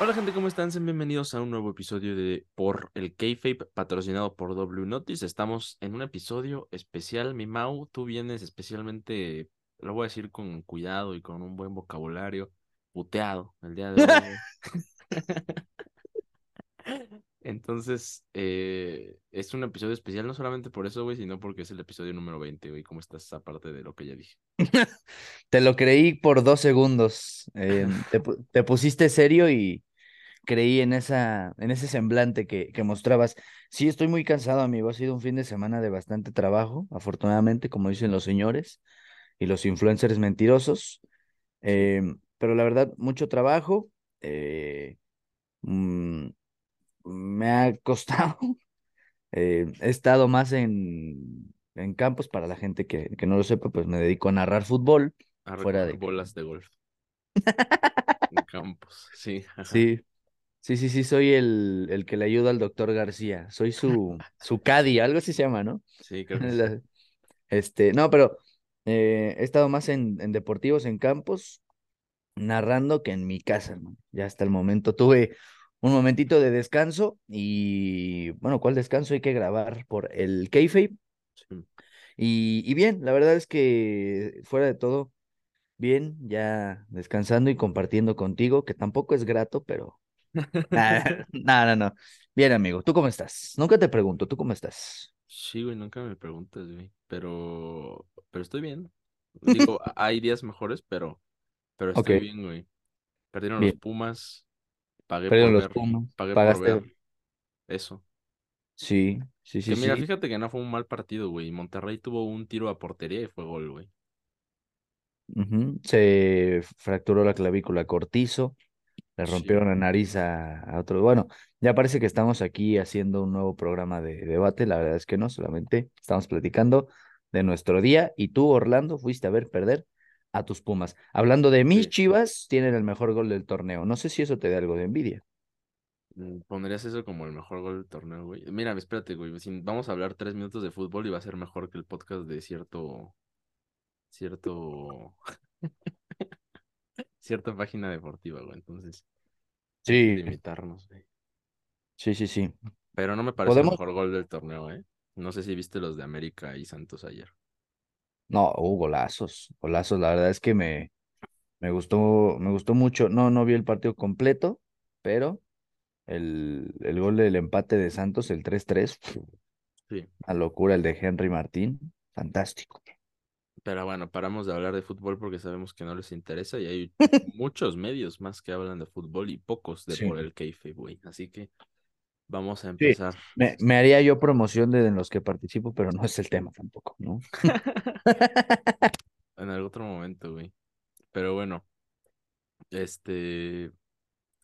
Hola gente, ¿cómo están? Sean bienvenidos a un nuevo episodio de Por el Kayfabe, patrocinado por W Notice. Estamos en un episodio especial, mi Mau, tú vienes especialmente, lo voy a decir con cuidado y con un buen vocabulario, puteado el día de hoy. Entonces, eh, es un episodio especial no solamente por eso, güey, sino porque es el episodio número 20, güey, ¿cómo estás aparte de lo que ya dije? Te lo creí por dos segundos. eh, te, pu- te pusiste serio y creí en esa, en ese semblante que, que mostrabas. Sí, estoy muy cansado, amigo. Ha sido un fin de semana de bastante trabajo, afortunadamente, como dicen los señores y los influencers mentirosos. em, pero la verdad, mucho trabajo. eh, mm, me ha costado. eh, he estado más en, en campos, para la gente que, que no lo sepa, pues me dedico a narrar fútbol. A Fuera de bolas de golf. En campos, sí. ajá. Sí, sí, sí, sí, soy el, el que le ayuda al doctor García. Soy su, su caddy, algo así se llama, ¿no? Sí, creo que sí. La- Este, no, pero eh, he estado más en, en deportivos, en campos, narrando que en mi casa, hermano. Ya hasta el momento tuve un momentito de descanso y, bueno, ¿cuál descanso? Hay que grabar por el. Sí. Y, y bien, la verdad es que fuera de todo, bien, ya descansando y compartiendo contigo, que tampoco es grato, pero no, no, no. Bien, amigo, ¿tú cómo estás? Nunca te pregunto, ¿tú cómo estás? Sí, güey, nunca me preguntas, güey. Pero, pero estoy bien. Digo, hay días mejores, pero, pero estoy bien, güey. Perdieron Bien. los Pumas, pagué Perdieron por los ver, Pumas, pagué por pagaste. ver eso. Sí, sí, sí, Que mira, sí. fíjate que no fue un mal partido, güey. Monterrey tuvo un tiro a portería y fue gol, güey. Se fracturó la clavícula Cortizo, le Sí. rompieron la nariz a, a otro. Bueno, ya parece que estamos aquí haciendo un nuevo programa de debate. La verdad es que no, solamente estamos platicando de nuestro día y tú, Orlando, fuiste a ver perder a tus Pumas. Hablando de mis Sí. Chivas, tienen el mejor gol del torneo. No sé si eso te da algo de envidia. Mm, ¿Pondrías eso como el mejor gol del torneo, güey? Mira, espérate, güey. si vamos a hablar tres minutos de fútbol y va a ser mejor que el podcast de cierto, cierto, cierta página deportiva, güey. Entonces, Sí, limitarnos, güey. sí, sí, sí. Pero no me parece el mejor gol del torneo, ¿eh? No sé si viste los de América y Santos ayer. No, hubo golazos, golazos. La verdad es que me, me gustó, me gustó mucho. No, no vi el partido completo, pero el, el gol del empate de Santos, el 3-3, Sí. una locura. El de Henry Martín, fantástico. Pero bueno, paramos de hablar de fútbol porque sabemos que no les interesa y hay muchos medios más que hablan de fútbol y pocos de Sí. por el kayfabe, güey. Así que vamos a Sí, empezar. me, me haría yo promoción de en los que participo, pero no es el tema tampoco, ¿no? En algún otro momento, güey. Pero bueno, este...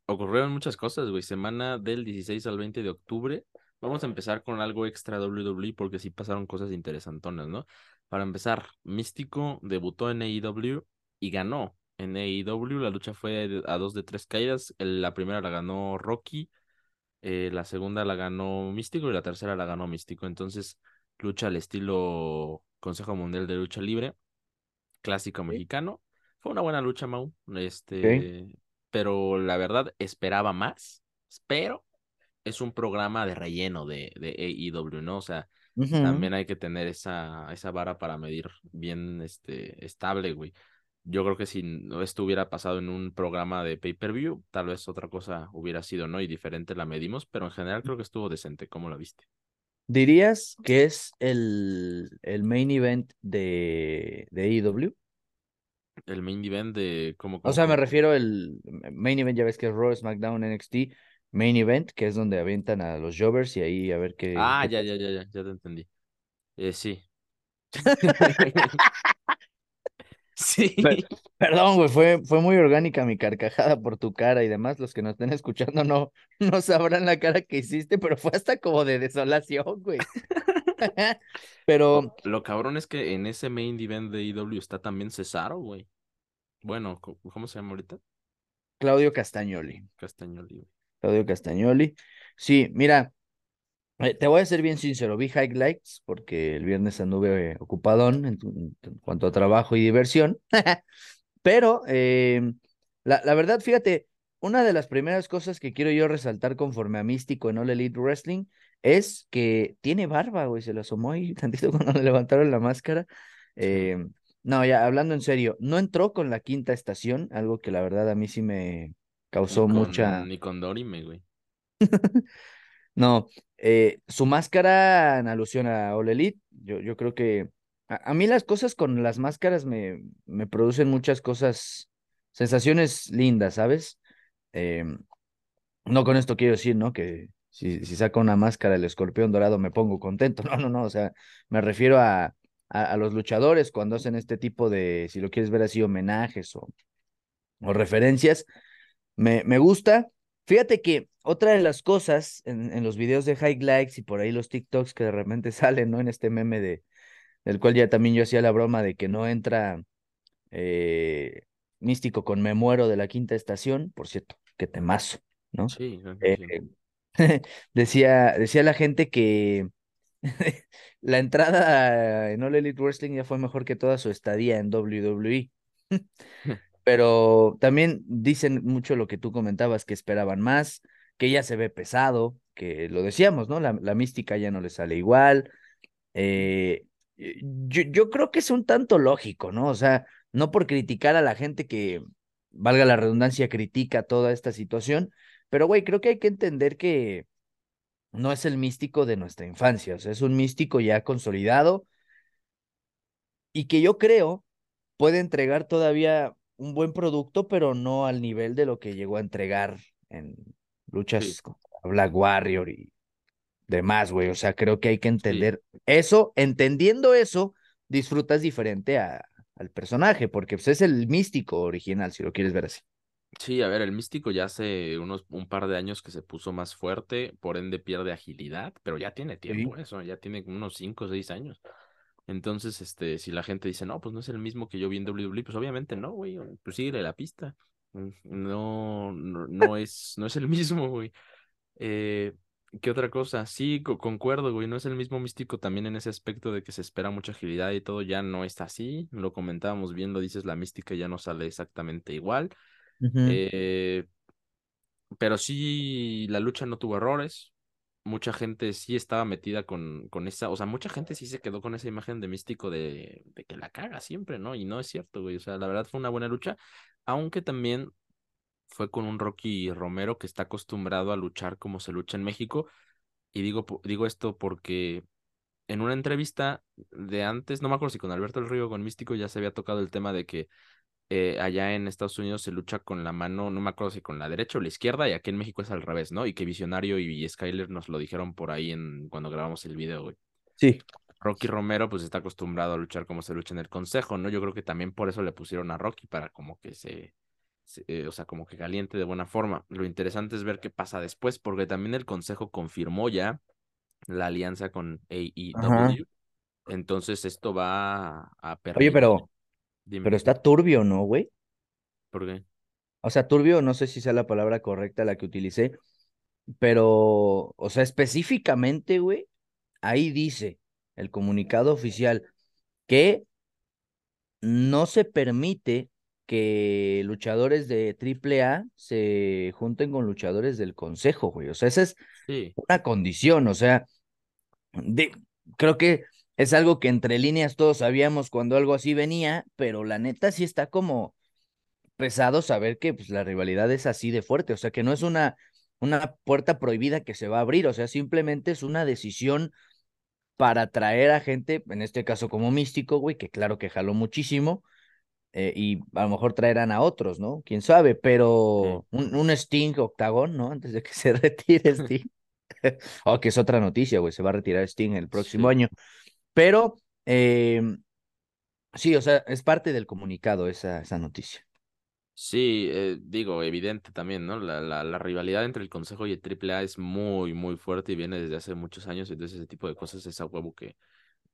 Ocurrieron muchas cosas, güey. Semana del 16 al 20 de octubre. Vamos a empezar con algo extra WWE porque sí pasaron cosas interesantonas, ¿no? Para empezar, Místico debutó en AEW y ganó en AEW. La lucha fue a dos de tres caídas. La primera la ganó Rocky, eh, la segunda la ganó Místico y la tercera la ganó Místico. Entonces, lucha al estilo Consejo Mundial de Lucha Libre, clásico mexicano. Fue una buena lucha, Mau. Este, pero la verdad esperaba más. Pero es un programa de relleno de, de AEW, ¿no? O sea, Ujú. también hay que tener esa, esa vara para medir bien este, estable, güey. Yo creo que si esto hubiera pasado en un programa de pay-per-view, tal vez otra cosa hubiera sido, ¿no? Y diferente la medimos, pero en general creo que estuvo decente. ¿Cómo la viste? ¿Dirías que es el, el main event de, de AEW? El main event de cómo, O sea, me refiero el main event, ya ves que es Raw, SmackDown, NXT, main event, que es donde avientan a los Jovers y ahí a ver qué, Ah, ya, ya, ya, ya, ya te entendí. Eh, sí. Sí. Per- Perdón, güey, fue, fue muy orgánica mi carcajada por tu cara y demás. Los que nos estén escuchando no, no sabrán la cara que hiciste, pero fue hasta como de desolación, güey. Pero Lo, lo cabrón es que en ese main event de IW está también Cesaro, güey. Bueno, ¿cómo se llama ahorita? Claudio Castagnoli. Castañoli, güey. Claudio Castagnoli. Sí, mira, eh, te voy a ser bien sincero, vi highlights porque el viernes anduve ocupadón en, tu- cuanto a trabajo y diversión, pero eh, la, la verdad, fíjate, una de las primeras cosas que quiero yo resaltar conforme a Místico en All Elite Wrestling es que tiene barba, güey, se le asomó ahí tantito cuando le levantaron la máscara. Eh, no, ya hablando en serio, no entró con la quinta estación, algo que la verdad a mí sí me causó mucha... Ni con Dorime, güey. no, eh, su máscara en alusión a All Elite, yo, yo creo que a, mí las cosas con las máscaras me, me producen muchas cosas, sensaciones lindas, ¿sabes? Em, no con esto quiero decir, ¿no? Que si, si saca una máscara el escorpión dorado me pongo contento. No, no, no. O sea, me refiero a, a, los luchadores cuando hacen este tipo de, si lo quieres ver así, homenajes o, o referencias. Me, me gusta. Fíjate que otra de las cosas en, en los videos de highlights y por ahí los TikToks que de repente salen, ¿no? En este meme de, del cual ya también yo hacía la broma de que no entra eh, Místico con Me Muero de la quinta estación, por cierto, qué temazo, ¿no? Sí, eh, decía, decía la gente que la entrada en All Elite Wrestling ya fue mejor que toda su estadía en WWE. Pero también dicen mucho lo que tú comentabas, que esperaban más, que ya se ve pesado, que lo decíamos, ¿no? La, la mística ya no le sale igual. Eh, yo, yo creo que es un tanto lógico, ¿no? O sea, no por criticar a la gente que, valga la redundancia, critica toda esta situación, pero güey, creo que hay que entender que no es el místico de nuestra infancia, o sea, es un místico ya consolidado y que yo creo puede entregar todavía un buen producto, pero no al nivel de lo que llegó a entregar en luchas con Black Warrior y demás, güey. O sea, creo que hay que entender eso. Entendiendo eso, disfrutas diferente a, al personaje, porque pues, es el místico original, si lo quieres ver así. Sí, a ver, el místico ya hace unos un par de años que se puso más fuerte, por ende pierde agilidad, pero ya tiene tiempo eso, ya tiene unos 5 o 6 años. Entonces, este, si la gente dice, no, pues no es el mismo que yo vi en WWE, pues obviamente no, güey, pues sigue la pista. Mm, no, no, no es, no es el mismo, güey. Eh, ¿Qué otra cosa? Sí, concuerdo, güey. No es el mismo místico también en ese aspecto de que se espera mucha agilidad y todo ya no está así. Lo comentábamos bien, lo dices, la mística ya no sale exactamente igual. eh, pero sí, la lucha no tuvo errores. Mucha gente sí estaba metida con, con esa, o sea, mucha gente sí se quedó con esa imagen de místico de, de que la caga siempre, ¿no? Y no es cierto, güey. O sea, la verdad fue una buena lucha, aunque también fue con un Rocky Romero que está acostumbrado a luchar como se lucha en México. Y digo, digo esto porque en una entrevista de antes, no me acuerdo si con Alberto El Río o con Místico ya se había tocado el tema de que eh, allá en Estados Unidos se lucha con la mano, no me acuerdo si con la derecha o la izquierda, y aquí en México es al revés, ¿no? Y que Visionario y Skyler nos lo dijeron por ahí en cuando grabamos el video, güey. Sí. Rocky Romero pues está acostumbrado a luchar como se lucha en el consejo, ¿no? Yo creo que también por eso le pusieron a Rocky para como que se eh, o sea, como que caliente de buena forma. Lo interesante es ver qué pasa después, porque también el consejo confirmó ya la alianza con AEW. Entonces esto va a permitir... Oye, pero, pero está turbio, ¿no, güey? ¿Por qué? O sea, turbio, no sé si sea la palabra correcta la que utilicé, pero, o sea, específicamente, güey, ahí dice el comunicado oficial que no se permite que luchadores de AAA se junten con luchadores del Consejo, güey. O sea, esa es una condición, o sea, de, creo que es algo que entre líneas todos sabíamos cuando algo así venía, pero la neta sí está como pesado saber que pues, la rivalidad es así de fuerte, o sea, que no es una, una puerta prohibida que se va a abrir, o sea, simplemente es una decisión para traer a gente, en este caso como místico, güey, que claro que jaló muchísimo, eh, y a lo mejor traerán a otros, ¿no? Quién sabe, pero un, un, Sting octagón, ¿no? Antes de que se retire Sting. oh, que es otra noticia, güey, se va a retirar Sting el próximo año. Pero, eh, sí, o sea, es parte del comunicado esa, esa noticia. Sí, eh, digo, evidente también, ¿no? La, la, la, rivalidad entre el Consejo y el AAA es muy, muy fuerte y viene desde hace muchos años, entonces ese tipo de cosas es a huevo que,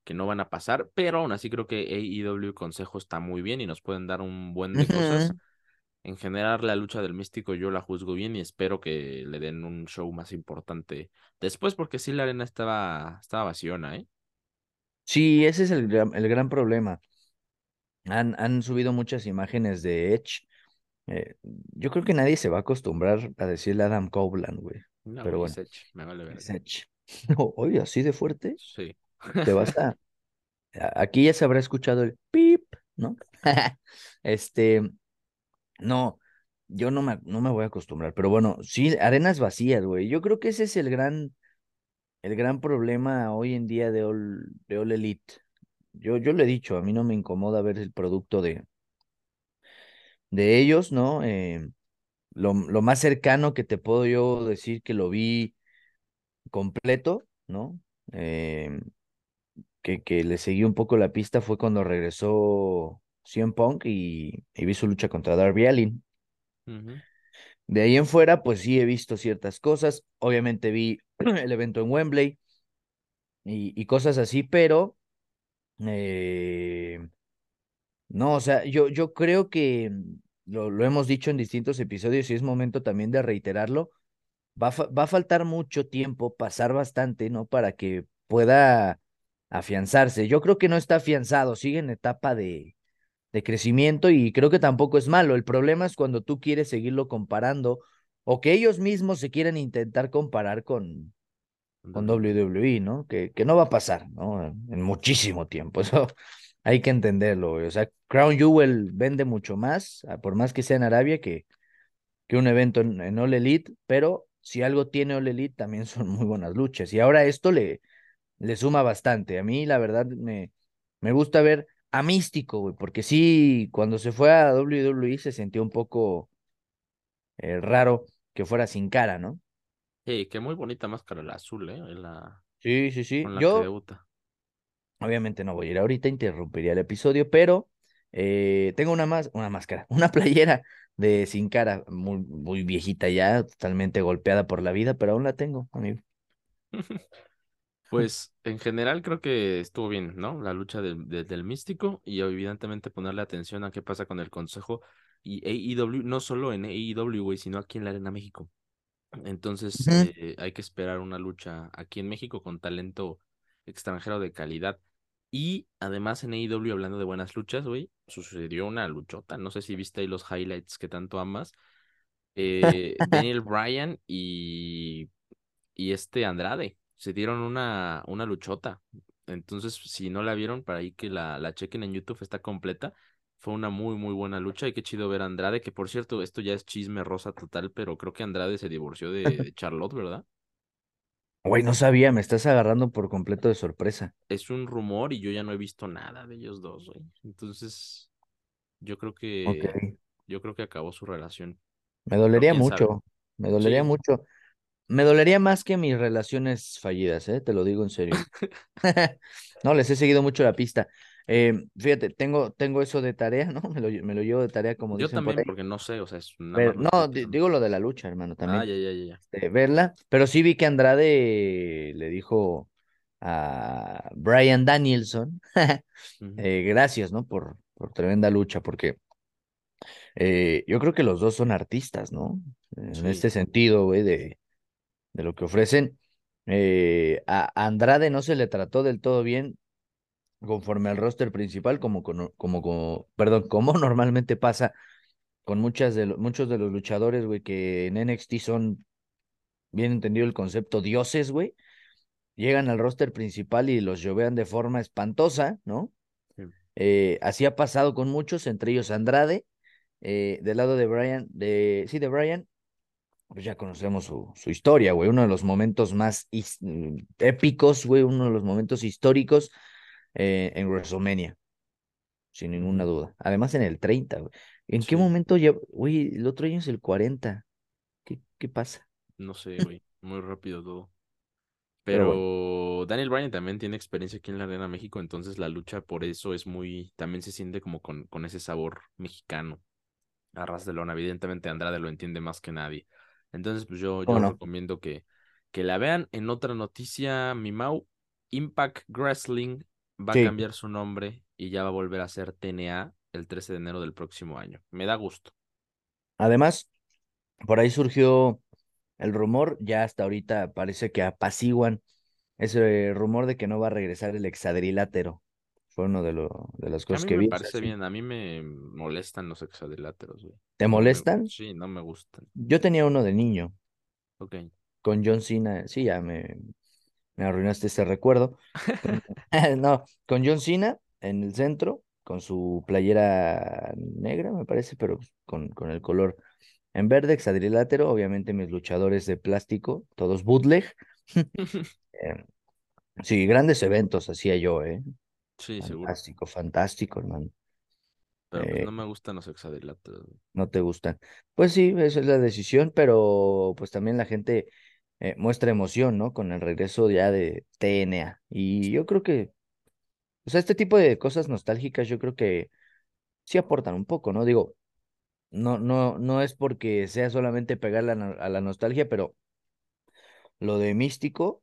que no van a pasar, pero aún así creo que AEW Consejo está muy bien y nos pueden dar un buen de cosas. En general, la lucha del místico yo la juzgo bien y espero que le den un show más importante después, porque sí la arena estaba, estaba vaciona, ¿eh? Sí, ese es el, el gran problema. Han, han subido muchas imágenes de Edge Eh, yo creo que nadie se va a acostumbrar a decirle Adam Copeland, güey. No, Pero bueno, es Edge, me vale ver. es Edge. No, oye, así de fuerte. Sí. Te vas a. a- Aquí ya se habrá escuchado el pip, ¿no? Este. No, yo no me, no me voy a acostumbrar. Pero bueno, sí, arenas vacías, güey. Yo creo que ese es el gran, el gran problema hoy en día de All, Elite. Yo, yo le he dicho, a mí no me incomoda ver el producto de, de ellos, ¿no? Eh, lo, lo más cercano que te puedo yo decir que lo vi completo, ¿no? Eh, que, que le seguí un poco la pista fue cuando regresó CM Punk y, vi su lucha contra Darby Allin. De ahí en fuera, pues sí he visto ciertas cosas. Obviamente vi el evento en Wembley y, y cosas así, pero eh, no, o sea, yo, yo creo que lo, lo hemos dicho en distintos episodios y es momento también de reiterarlo. Va va a faltar mucho tiempo, pasar bastante, ¿no? Para que pueda afianzarse. Yo creo que no está afianzado, sigue en etapa de, de crecimiento y creo que tampoco es malo. El problema es cuando tú quieres seguirlo comparando o que ellos mismos se quieran intentar comparar con, con WWE, ¿no? Que, que no va a pasar, ¿no? En muchísimo tiempo. Eso hay que entenderlo, güey. O sea, Crown Jewel vende mucho más, ah, por más que sea en Arabia, que, que un evento en, en All Elite, pero si algo tiene All Elite, también son muy buenas luchas. Y ahora esto le, le suma bastante. A mí, la verdad, me, me gusta ver a Místico, güey, porque sí, cuando se fue a WWE se sintió un poco eh, raro que fuera sin cara, ¿no? Sí, qué muy bonita máscara la azul, ¿eh? La, Sí, sí, sí. con la que Yo, debuta. obviamente no voy a ir ahorita, interrumpiría el episodio, pero eh, tengo una más, una máscara, una playera de sin cara, muy, muy viejita ya, totalmente golpeada por la vida, pero aún la tengo, amigo. Pues en general creo que estuvo bien, ¿no? La lucha del, místico y evidentemente ponerle atención a qué pasa con el consejo y AEW, no solo en AEW, güey, sino aquí en la Arena México. Entonces eh, hay que esperar una lucha aquí en México con talento extranjero de calidad. Y además en AEW, hablando de buenas luchas, güey, sucedió una luchota. No sé si viste ahí los highlights que tanto amas. Eh, Daniel Bryan y, y este Andrade se dieron una, una luchota. Entonces, si no la vieron, para ahí que la, la chequen en YouTube, está completa. Fue una muy, muy buena lucha y qué chido ver a Andrade, que por cierto, esto ya es chisme rosa total, pero creo que Andrade se divorció de, de Charlotte, ¿verdad? Güey, no sabía, me estás agarrando por completo de sorpresa. Es un rumor y yo ya no he visto nada de ellos dos, güey. Entonces, yo creo que, yo creo que acabó su relación. Me dolería sabe. mucho, me dolería Sí, mucho. Me dolería más que mis relaciones fallidas, ¿eh? Te lo digo en serio. No, les he seguido mucho la pista. Eh, fíjate, tengo, tengo eso de tarea, ¿no? Me lo, me lo llevo de tarea, como yo dicen también, porque no sé, o sea, es no, digo lo de la lucha, hermano, Ah, también. ya, ya, ya, ya. este, verla, pero sí vi que Andrade le dijo a Brian Danielson, eh, gracias, ¿no? Por, por tremenda lucha, porque eh, yo creo que los dos son artistas, ¿no? En Sí. este sentido, güey, de, de lo que ofrecen. Eh, a Andrade no se le trató del todo bien conforme al roster principal, como, como, como, como- perdón, como normalmente pasa con muchas de lo- muchos de los luchadores, güey, que en NXT son, bien entendido el concepto, dioses, güey, llegan al roster principal y los llovean de forma espantosa, ¿no? Sí. Eh, así ha pasado con muchos, entre ellos Andrade, eh, del lado de Brian, de, sí, de Brian, pues ya conocemos su, su historia, güey, uno de los momentos más épicos, güey, uno de los momentos históricos eh, en WrestleMania, sin ninguna duda. Además en el 30, güey. ¿En qué momento ya, güey, el otro año es el 40? ¿Qué, qué pasa? no sé, güey. Muy rápido todo. Pero bueno, Daniel Bryan también tiene experiencia aquí en la Arena México, entonces la lucha por eso es muy, también se siente como con, con ese sabor mexicano. A ras de lona, evidentemente Andrade lo entiende más que nadie. Entonces, pues yo, ¿cómo yo no? recomiendo que, que la vean. En otra noticia, mi Mau, Impact Wrestling va a cambiar su nombre y ya va a volver a ser TNA el 13 de enero del próximo año. Me da gusto. además, por ahí surgió el rumor, ya hasta ahorita parece que apaciguan ese rumor de que no va a regresar el hexadrilátero. Fue uno de, lo, de las A cosas mí que me vi. sea, parece bien, a mí me molestan los hexadeláteros, güey. ¿Te me, molestan? sí, no me gustan. Yo tenía uno de niño Ok. con John Cena. Sí, ya me, me arruinaste ese recuerdo. No, con John Cena en el centro, con su playera negra, me parece, pero con, con el color en verde, hexadrilátero. Obviamente mis luchadores de plástico, todos bootleg. Eh, sí, grandes eventos hacía yo, ¿eh? Sí, seguro. Fantástico, fantástico, hermano. Pero pues Eh, no me gustan los hexadeláteros. güey. no te gustan. Pues sí, esa es la decisión, pero pues también la gente eh, muestra emoción, ¿no? Con el regreso ya de TNA. Y yo creo que, o sea, este tipo de cosas nostálgicas, yo creo que sí aportan un poco, ¿no? Digo, no, no, no es porque sea solamente pegarle a la nostalgia, pero lo de místico,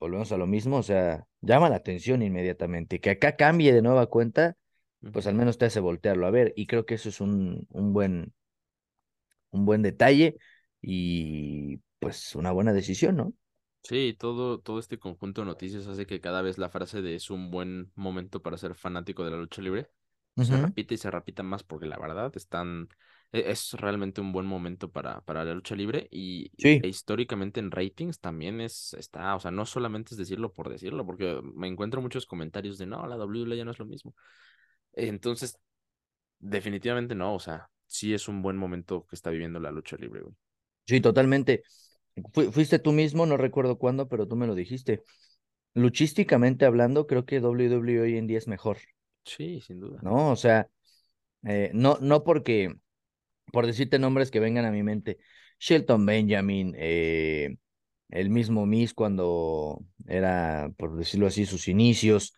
volvemos a lo mismo, o sea, llama la atención inmediatamente. Que acá cambie de nueva cuenta, pues al menos te hace voltearlo a ver. Y creo que eso es un, un buen, un buen detalle y pues una buena decisión, ¿no? Sí, todo, todo este conjunto de noticias hace que cada vez la frase de es un buen momento para ser fanático de la lucha libre se repite y se repita más porque la verdad están, es realmente un buen momento para, para la lucha libre y e históricamente en ratings también es, está, o sea, no solamente es decirlo por decirlo, porque me encuentro muchos comentarios de no, la WWE ya no es lo mismo. Entonces, definitivamente no, o sea, sí es un buen momento que está viviendo la lucha libre, güey. sí, totalmente. Fui- fuiste tú mismo, no recuerdo cuándo, pero tú me lo dijiste. Luchísticamente hablando, creo que WWE hoy en día es mejor, Sí, sin duda. ¿no? O sea, eh, no, no porque, por decirte nombres que vengan a mi mente, Shelton Benjamin, eh, el mismo Miz cuando era, por decirlo así, sus inicios,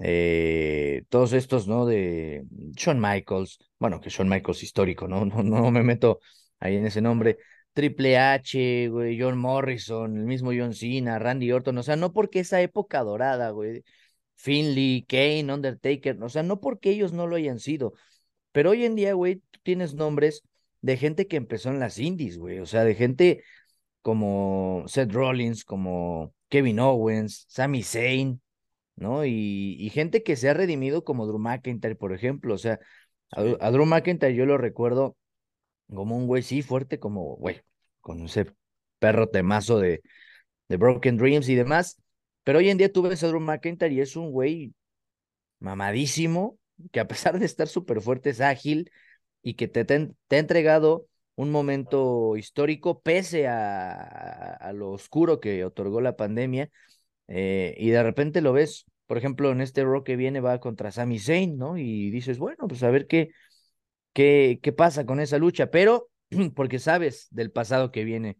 eh, todos estos, ¿no? De Shawn Michaels, bueno, que Shawn Michaels histórico, ¿no? No, no me meto ahí en ese nombre. Triple H, güey, John Morrison, el mismo John Cena, Randy Orton, o sea, no porque esa época dorada, güey, Finley, Kane, Undertaker, o sea, no porque ellos no lo hayan sido, pero hoy en día, güey, tienes nombres de gente que empezó en las indies, güey, o sea, de gente como Seth Rollins, como Kevin Owens, Sami Zayn, ¿no? Y, y gente que se ha redimido como Drew McIntyre, por ejemplo. O sea, a, a Drew McIntyre yo lo recuerdo como un güey, sí, fuerte, como, güey, con ese perro temazo de, de Broken Dreams y demás. Pero hoy en día tú ves a Drew McIntyre y es un güey mamadísimo, que a pesar de estar súper fuerte es ágil y que te, te, te ha entregado un momento histórico pese a, a, lo oscuro que otorgó la pandemia eh, y de repente lo ves, por ejemplo, en este Raw que viene va contra Sami Zayn, ¿no? Y dices, bueno, pues a ver qué, qué, qué pasa con esa lucha, pero porque sabes del pasado que viene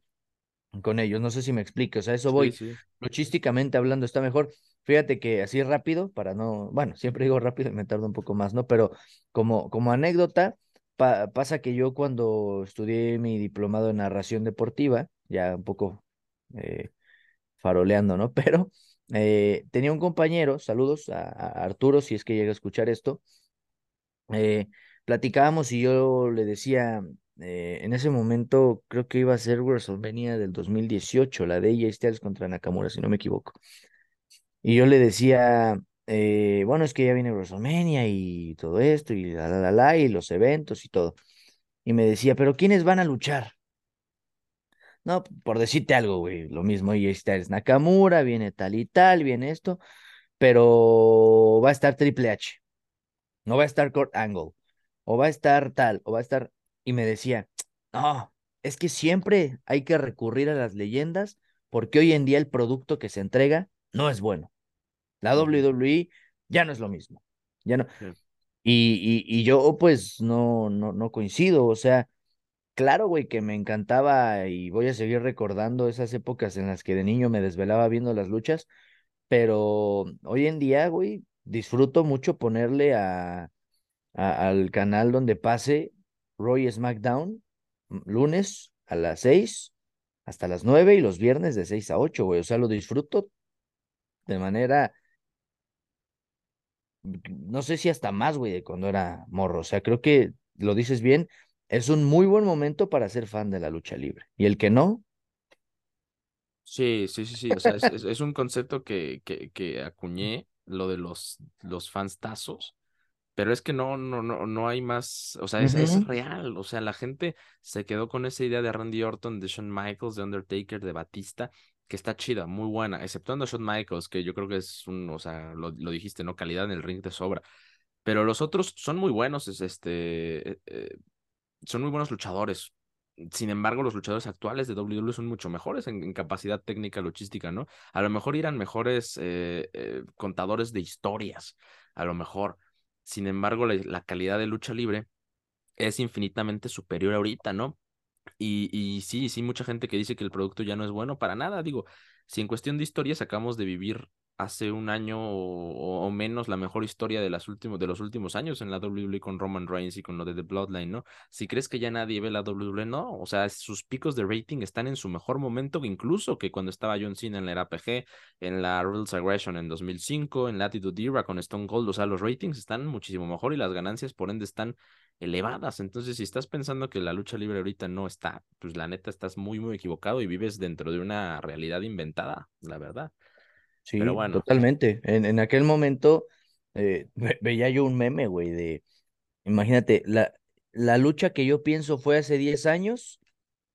con ellos, no sé si me explico, o sea, eso Sí, voy, sí. luchísticamente hablando está mejor. Fíjate que así rápido, para no, bueno, siempre digo rápido y me tardo un poco más, ¿no? Pero como, como anécdota, pa- pasa que yo cuando estudié mi diplomado en narración deportiva, ya un poco eh, faroleando, ¿no? Pero eh, tenía un compañero, saludos a, Arturo, si es que llega a escuchar esto, eh, platicábamos y yo le decía, en ese momento creo que iba a ser WrestleMania del 2018, la de AJ Styles contra Nakamura, si no me equivoco. Y yo le decía, eh, bueno, es que ya viene WrestleMania y todo esto, y la, la, la, y los eventos y todo. Y me decía, pero ¿quiénes van a luchar? No, por decirte algo, güey, lo mismo, AJ Styles, Nakamura, viene tal y tal, viene esto, pero va a estar Triple H, no va a estar Kurt Angle, o va a estar tal, o va a estar, y me decía, no, es que siempre hay que recurrir a las leyendas porque hoy en día el producto que se entrega no es bueno. La. WWE ya no es lo mismo, ya no. Sí. Y, y, y yo pues no, no, no coincido, o sea, claro, güey, que me encantaba y voy a seguir recordando esas épocas en las que de niño me desvelaba viendo las luchas, pero hoy en día, güey, disfruto mucho ponerle a, a- al canal donde pase Roy SmackDown m- lunes a las 6 hasta las 9 y los viernes de 6 a 8, güey, o sea, lo disfruto de manera no sé si hasta más, güey, de cuando era morro. O sea, creo que lo dices bien, es un muy buen momento para ser fan de la lucha libre. Y el que no, Sí, sí, sí, sí. O sea, es, es, es un concepto que, que, que acuñé lo de los, los fans tazos, pero es que no, no, no, no hay más, o sea, es, es, real, o sea, la gente se quedó con esa idea de Randy Orton, de Shawn Michaels, de Undertaker, de Batista, que está chida, muy buena, exceptuando a Shawn Michaels, que yo creo que es un, o sea, lo, lo dijiste, ¿no? Calidad en el ring de sobra. Pero los otros son muy buenos, es este, eh, eh, son muy buenos luchadores. Sin embargo, los luchadores actuales de WWE son mucho mejores en, capacidad técnica, logística, ¿no? A lo mejor irán mejores eh, contadores de historias, a lo mejor. Sin embargo, la, calidad de lucha libre es infinitamente superior ahorita, ¿no? Y, y sí, sí, mucha gente que dice que el producto ya no es bueno, para nada. Digo, si en cuestión de historias acabamos de vivir hace un año o, menos la mejor historia de, las últimos, de los últimos años en la WWE con Roman Reigns y con lo de The Bloodline, ¿no? Si crees que ya nadie ve la WWE, no, o sea, sus picos de rating están en su mejor momento, incluso que cuando estaba John Cena en la RPG, en la Rules Aggression en 2005, en Latitude Era con Stone Cold, o sea, los ratings están muchísimo mejor y las ganancias por ende están elevadas. Entonces, si estás pensando que la lucha libre ahorita no está, pues la neta estás muy, muy equivocado y vives dentro de una realidad inventada, la verdad. Sí, totalmente. En, en aquel momento eh, veía yo un meme, güey, de, imagínate, la, la lucha que yo pienso fue hace 10 años,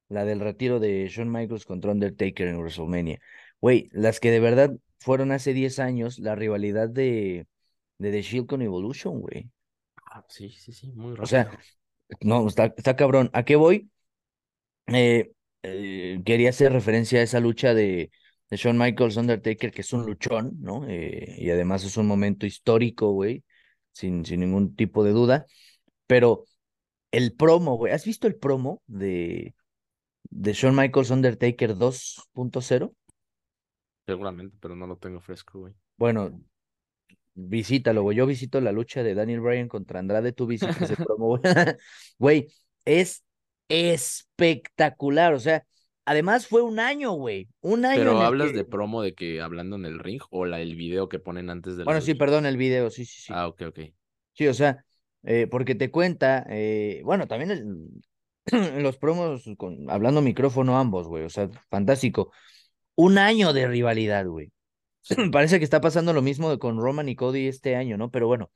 la del retiro de Shawn Michaels contra Undertaker en WrestleMania. Güey, las que de verdad fueron hace 10 años, la rivalidad de, de The Shield con Evolution, güey. Ah, sí, sí, sí, muy raro. O sea, no, está, está cabrón. ¿A qué voy? Eh, eh, quería hacer referencia a esa lucha de, de Shawn Michaels Undertaker, que es un luchón, ¿no? Eh, y además es un momento histórico, güey, sin, sin ningún tipo de duda. Pero el promo, güey, ¿has visto el promo de, de Shawn Michaels Undertaker 2.0? Seguramente, pero no lo tengo fresco, güey. Bueno, visítalo, güey. Yo visito la lucha de Daniel Bryan contra Andrade, tú visitas ese promo, güey. es espectacular, o sea, Además fue un año, güey. Un año. Pero hablas de promo de que hablando en el ring o la, el video que ponen antes de Bueno, sí, perdón, el video, sí, sí, sí. Ah, ok, ok. Sí, o sea, eh, porque te cuenta, eh, bueno, también el, los promos, con, hablando micrófono ambos, güey, o sea, fantástico. Un año de rivalidad, güey. Parece que está pasando lo mismo con Roman y Cody este año, ¿no? Pero bueno,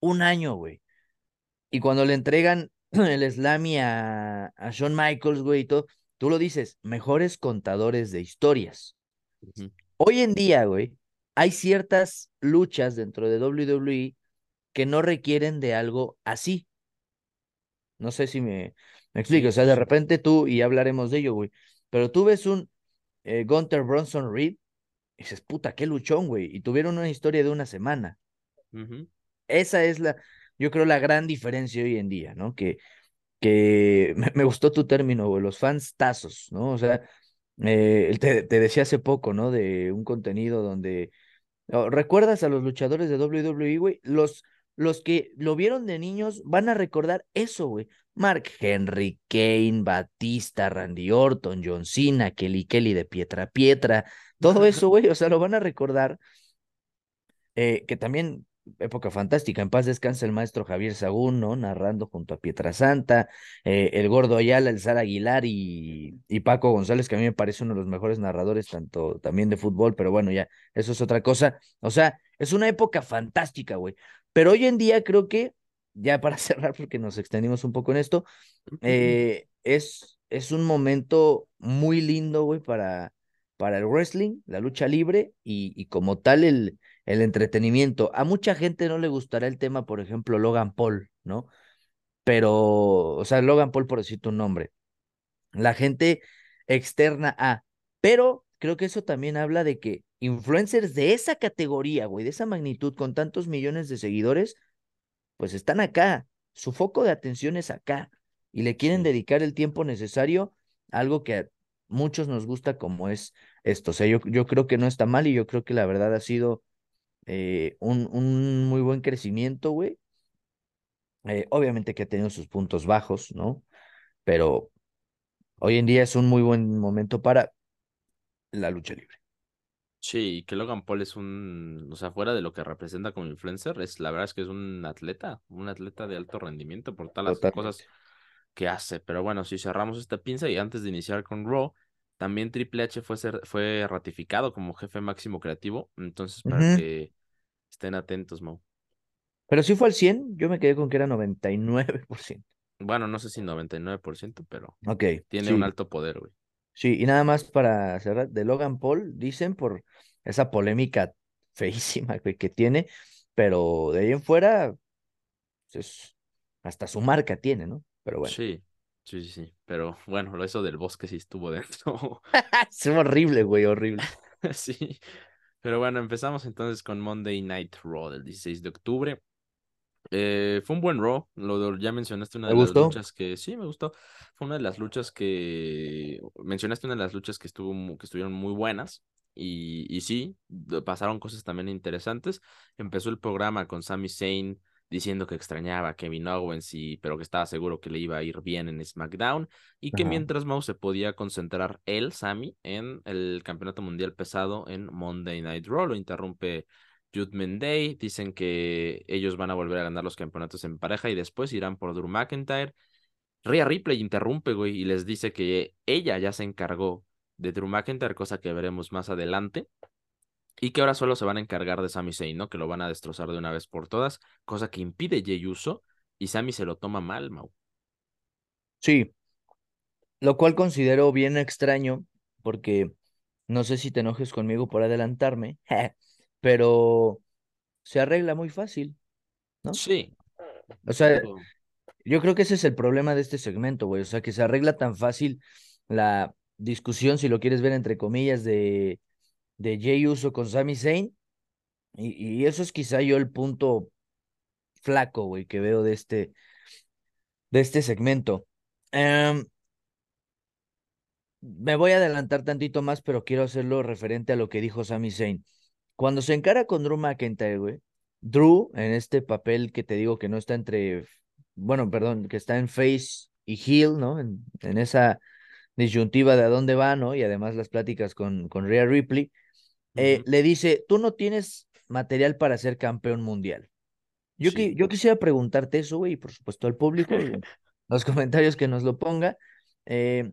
un año, güey. Y cuando le entregan el Slammy a, a Shawn Michaels, güey, y todo, tú lo dices, mejores contadores de historias. Hoy en día, güey, hay ciertas luchas dentro de WWE que no requieren de algo así. No sé si me, me explico. o sea, de repente tú, y hablaremos de ello, güey, pero tú ves un eh, Gunter Bronson Reed y dices, puta, qué luchón, güey. Y tuvieron una historia de una semana. Esa es la, yo creo, la gran diferencia hoy en día, ¿no? Que que me, gustó tu término, los fans tazos, ¿no? O sea, eh, te, decía hace poco, ¿no? De un contenido donde, oh, ¿recuerdas a los luchadores de WWE, güey? Los, los que lo vieron de niños van a recordar eso, güey. Mark Henry, Kane, Batista, Randy Orton, John Cena, Kelly Kelly de Pietra Pietra, todo eso, güey, o sea, lo van a recordar. Eh, que también época fantástica. En paz descansa el maestro Javier Sagún, ¿no? Narrando junto a Pietra Santa, eh, el Gordo Ayala, el Sara Aguilar y, y, Paco González, que a mí me parece uno de los mejores narradores, tanto también de fútbol, pero bueno, ya, eso es otra cosa. O sea, es una época fantástica, güey. Pero hoy en día creo que, ya para cerrar, porque nos extendimos un poco en esto, eh, es, es un momento muy lindo, güey, para, para el wrestling, la lucha libre y, y como tal el el entretenimiento. A mucha gente no le gustará el tema, por ejemplo, Logan Paul, ¿no? Pero, o sea, Logan Paul por decir tu nombre. La gente externa a, pero creo que eso también habla de que influencers de esa categoría, güey, de esa magnitud, con tantos millones de seguidores, pues están acá. Su foco de atención es acá y le quieren dedicar el tiempo necesario a algo que muchos nos gusta como es esto. O sea, yo, yo creo que no está mal y yo creo que la verdad ha sido eh, un, un, muy buen crecimiento, güey. Eh, obviamente que ha tenido sus puntos bajos, ¿no? Pero hoy en día es un muy buen momento para la lucha libre. Sí, que Logan Paul es un, o sea, fuera de lo que representa como influencer, es la verdad es que es un atleta, un atleta de alto rendimiento por todas las cosas que hace. Pero bueno, si cerramos esta pinza y antes de iniciar con Raw, También Triple H fue, ser- fue ratificado como jefe máximo creativo, entonces para que estén atentos, Mau. Pero sí fue al 100, yo me quedé con que era 99%. Bueno, no sé si 99%, pero Ok, tiene un alto poder, güey. sí. Y nada más para cerrar, de Logan Paul, dicen por esa polémica feísima güey, que tiene, pero de ahí en fuera, pues, hasta su marca tiene, ¿no? Pero bueno, Sí, sí, sí, sí. Pero bueno, eso del bosque sí estuvo dentro. es horrible, güey, horrible. Sí. Pero bueno, empezamos entonces con Monday Night Raw del 16 de octubre. Eh, fue un buen Raw. Lo ya mencionaste una ¿Te de las luchas que sí me gustó. Fue una de las luchas que mencionaste una de las luchas que estuvo que estuvieron muy buenas. Y, y sí, pasaron cosas también interesantes. Empezó el programa con Sami Zayn diciendo que extrañaba a Kevin Owens, y, pero que estaba seguro que le iba a ir bien en SmackDown. Y que Ajá. mientras Mouse se podía concentrar él, Sami, en el campeonato mundial pesado en Monday Night Raw. Lo interrumpe Judgment Day, dicen que ellos van a volver a ganar los campeonatos en pareja y después irán por Drew McIntyre. Rhea Ripley interrumpe, güey, y les dice que ella ya se encargó de Drew McIntyre, cosa que veremos más adelante, y que ahora solo se van a encargar de Sami Zayn, ¿no? Que lo van a destrozar de una vez por todas, cosa que impide Jey Uso, y Sami se lo toma mal, Mau. Sí, lo cual considero bien extraño porque no sé si te enojes conmigo por adelantarme, pero se arregla muy fácil, ¿no? Sí, O sea, yo creo que ese es el problema de este segmento, güey. O sea, que se arregla tan fácil la discusión, si lo quieres ver entre comillas, de, de Jey Uso con Sami Zayn. Y, y eso es quizá yo el punto flaco, güey, que veo de este, de este segmento. Em, me voy a adelantar tantito más, pero quiero hacerlo referente a lo que dijo Sami Zayn. Cuando se encara con Drew McIntyre, güey, Drew, en este papel que te digo que no está entre, bueno, perdón, que está en face y heel, ¿no? En, en esa disyuntiva de a dónde va, ¿no? Y además las pláticas con, con Rhea Ripley, eh, le dice, tú no tienes material para ser campeón mundial. Yo, Sí. qui- yo quisiera preguntarte eso, güey, y por supuesto al público, en los comentarios que nos lo ponga. Eh,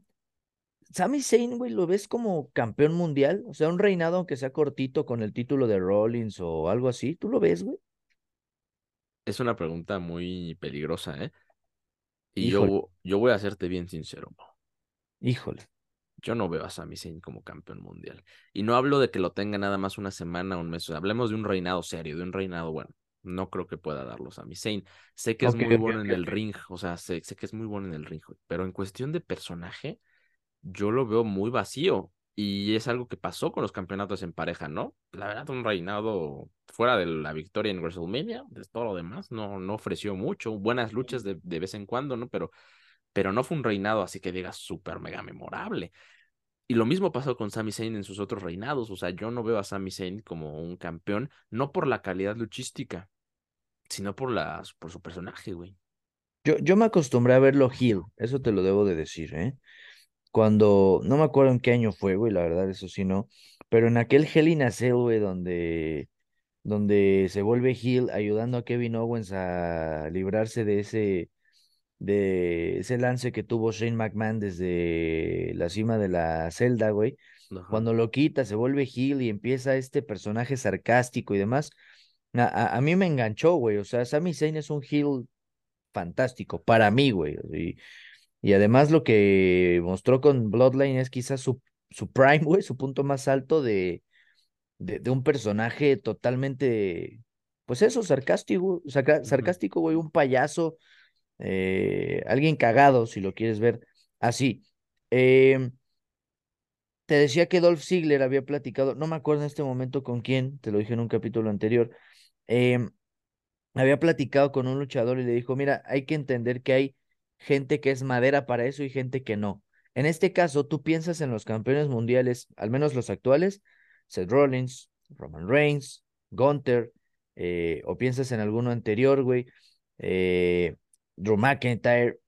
Sami Zayn, güey, ¿lo ves como campeón mundial? O sea, un reinado aunque sea cortito con el título de Rollins o algo así, ¿tú lo ves, güey? Es una pregunta muy peligrosa, ¿eh? Y Híjole, yo, yo voy a serte bien sincero, híjole. Yo no veo a Sami Zayn como campeón mundial. Y no hablo de que lo tenga nada más una semana o un mes. Hablemos de un reinado serio, de un reinado bueno. No creo que pueda darlo Sami Zayn. Sé que es muy bueno en el ring. O sea, sé, sé que es muy bueno en el ring. Pero en cuestión de personaje, yo lo veo muy vacío. Y es algo que pasó con los campeonatos en pareja, ¿no? La verdad, un reinado fuera de la victoria en WrestleMania, de todo lo demás, no, no ofreció mucho. Buenas luchas de, de vez en cuando, ¿no? Pero, pero no fue un reinado así que digas súper mega memorable. Y lo mismo pasó con Sami Zayn en sus otros reinados. O sea, yo no veo a Sami Zayn como un campeón, no por la calidad luchística, sino por las, por su personaje, güey. Yo, yo me acostumbré a verlo heel, eso te lo debo de decir, ¿eh? Cuando, no me acuerdo en qué año fue, güey, la verdad, eso sí no, pero en aquel Hell in a Cell, güey, donde, donde se vuelve heel ayudando a Kevin Owens a librarse de ese, de ese lance que tuvo Shane McMahon desde la cima de la celda, güey. Ajá. Cuando lo quita, se vuelve heel y empieza este personaje sarcástico y demás. A, a, a mí me enganchó, güey. O sea, Sami Zayn es un heel fantástico para mí, güey. Y, y además lo que mostró con Bloodline es quizás su, su prime, güey, su punto más alto de, de, de un personaje totalmente, pues eso, sarcástico, sarcástico, güey, un payaso, eh, alguien cagado, si lo quieres ver así. Em, te decía que Dolph Ziggler había platicado, no me acuerdo en este momento con quién, te lo dije en un capítulo anterior. em, había platicado con un luchador y le dijo, mira, hay que entender que hay gente que es madera para eso y gente que no. En este caso, tú piensas en los campeones mundiales, al menos los actuales, Seth Rollins, Roman Reigns, Gunther, eh, o piensas en alguno anterior, güey, eh, Drew McIntyre,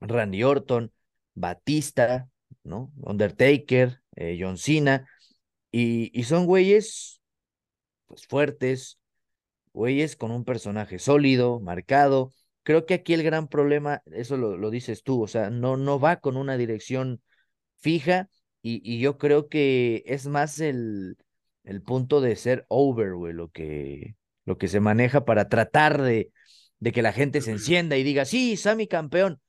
Randy Orton, Batista, ¿no? Undertaker, eh, John Cena, y, y son güeyes, pues fuertes, güeyes con un personaje sólido, marcado. Creo que aquí el gran problema, eso lo, lo dices tú, o sea, no, no va con una dirección fija Y, y yo creo que es más el, el punto de ser over, güey, lo que, lo que se maneja para tratar de, de que la gente se encienda y diga, sí, Sammy campeón.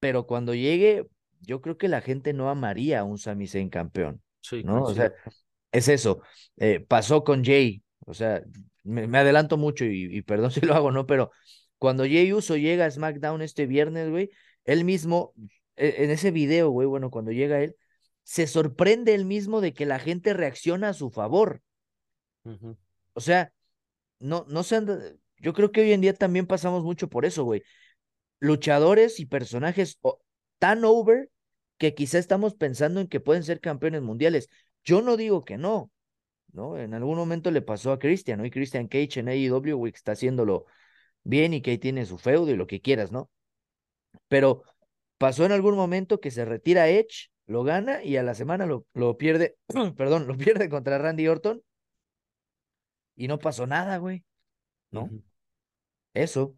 Pero cuando llegue, yo creo que la gente no amaría a un Sami Zayn campeón, Sí, ¿no? O sea, es eso. Eh, pasó con Jay, o sea, me, me adelanto mucho y, y perdón si lo hago, ¿no? Pero cuando Jay Uso llega a SmackDown este viernes, güey, él mismo, e- en ese video, güey, bueno, cuando llega él, se sorprende él mismo de que la gente reacciona a su favor. O sea, no, no se anda, yo creo que hoy en día también pasamos mucho por eso, güey. Luchadores y personajes tan over que quizá estamos pensando en que pueden ser campeones mundiales. Yo no digo que no, ¿no? En algún momento le pasó a Christian, ¿no? Y Christian Cage en AEW, güey, que está haciéndolo bien y que ahí tiene su feudo y lo que quieras, ¿no? Pero pasó en algún momento que se retira Edge, lo gana y a la semana lo, lo pierde, perdón, lo pierde contra Randy Orton y no pasó nada, güey, ¿no? Eso.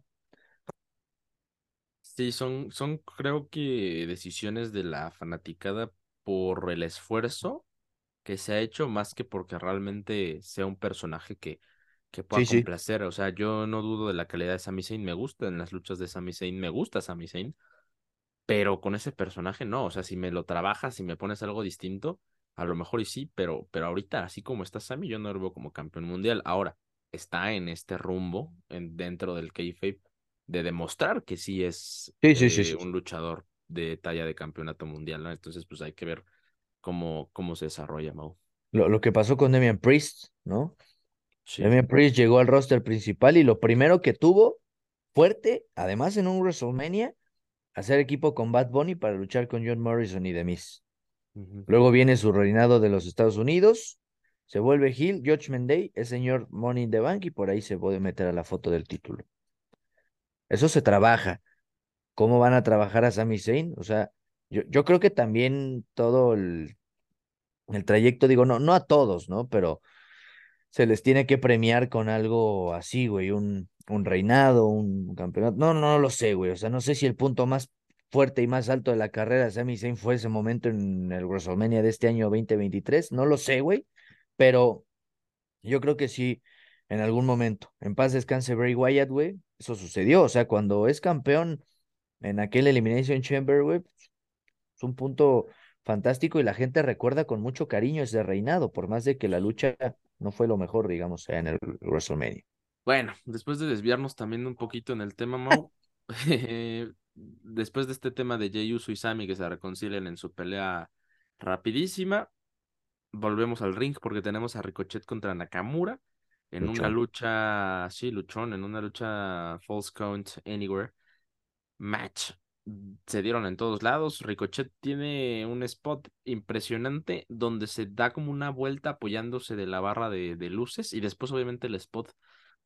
Sí, son, son creo que decisiones de la fanaticada por el esfuerzo que se ha hecho más que porque realmente sea un personaje que, que pueda Sí, sí. complacer. O sea, yo no dudo de la calidad de Sami Zayn, me gusta en las luchas de Sami Zayn, me gusta Sami Zayn, pero con ese personaje no. O sea, si me lo trabajas, si me pones algo distinto, a lo mejor y sí, pero, pero ahorita, así como está Sami, yo no lo veo como campeón mundial. Ahora, está en este rumbo en, dentro del kayfabe de demostrar que sí es Sí, sí, sí, eh, sí. un luchador de talla de campeonato mundial, ¿no? Entonces, pues hay que ver cómo, cómo se desarrolla, Mau. Lo, lo que pasó con Damian Priest, ¿no? Sí. Damian Priest llegó al roster principal y lo primero que tuvo fuerte, además en un WrestleMania, hacer equipo con Bad Bunny para luchar con John Morrison y The Miz. Luego viene su reinado de los Estados Unidos, se vuelve heel, Judgment Day, es señor Money in the Bank y por ahí se puede meter a la foto del título. Eso se trabaja. ¿Cómo van a trabajar a Sami Zayn? O sea, yo, yo creo que también todo el, el trayecto, digo, no, no a todos, ¿no? Pero se les tiene que premiar con algo así, güey, un, un reinado, un campeonato. No, no lo sé, güey. O sea, no sé si el punto más fuerte y más alto de la carrera de Sami Zayn fue ese momento en el WrestleMania de este año 2023. No lo sé, güey. Pero yo creo que sí, en algún momento. En paz descanse Bray Wyatt, güey. Eso sucedió. O sea, cuando es campeón en aquel Elimination Chamber, güey, es un punto fantástico y la gente recuerda con mucho cariño ese reinado, por más de que la lucha no fue lo mejor, digamos, en el WrestleMania. Bueno, después de desviarnos también un poquito en el tema, Mau, eh, después de este tema de Jey Uso y Sami que se reconcilian en su pelea rapidísima, volvemos al ring porque tenemos a Ricochet contra Nakamura en una lucha, sí, luchón, en una lucha False Count Anywhere match. Se dieron en todos lados. Ricochet tiene un spot impresionante donde se da como una vuelta apoyándose de la barra de, de luces y después obviamente el spot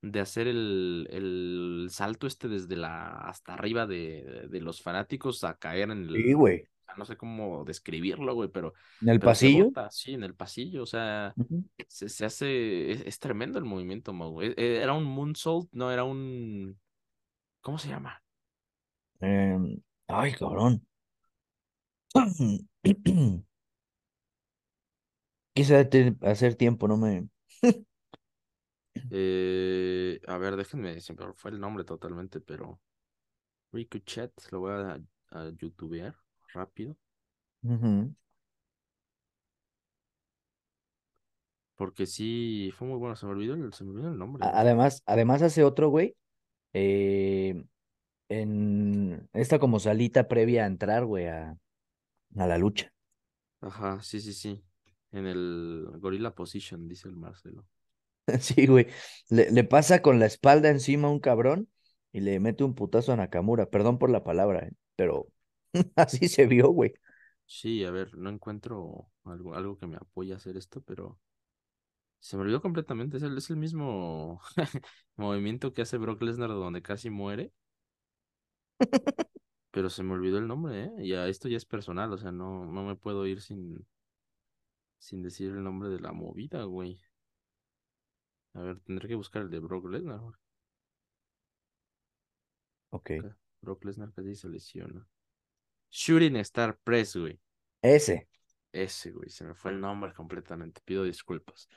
de hacer el, el salto este desde la hasta arriba de, de los fanáticos a caer en Sí, el... güey. No sé cómo describirlo, güey, pero En el pero pasillo. bota, sí, en el pasillo, o sea, se, se hace, es, es tremendo el movimiento, Mau. E- Era un moonsault, no era un, ¿cómo se llama? Em, ay, cabrón. Quise hacer tiempo, no me. Eh, a ver, déjenme, se me fue el nombre totalmente, pero Ricochet, lo voy a, a youtubear rápido, Ujú. porque sí, fue muy bueno, se me olvidó el, se me olvidó el nombre, A- güey. Además, además hace otro, güey. eh, en esta como salita previa a entrar, güey, a, a la lucha. Ajá, sí, sí, sí, en el Gorilla Position, dice el Marcelo. Sí, güey. Le, le pasa con la espalda encima a un cabrón y le mete un putazo a Nakamura. Perdón por la palabra, eh, pero así se vio, güey. Sí, a ver, no encuentro algo, algo que me apoye a hacer esto, pero se me olvidó completamente, es el, es el mismo movimiento que hace Brock Lesnar donde casi muere. Pero se me olvidó el nombre, ¿eh? Ya, esto ya es personal, o sea, no, no me puedo ir sin, sin decir el nombre de la movida, güey. A ver, tendré que buscar el de Brock Lesnar. güey. Ok. Brock Lesnar casi se lesiona. Shooting Star Press, güey. Ese. Ese, güey, se me fue el nombre completamente. Pido disculpas.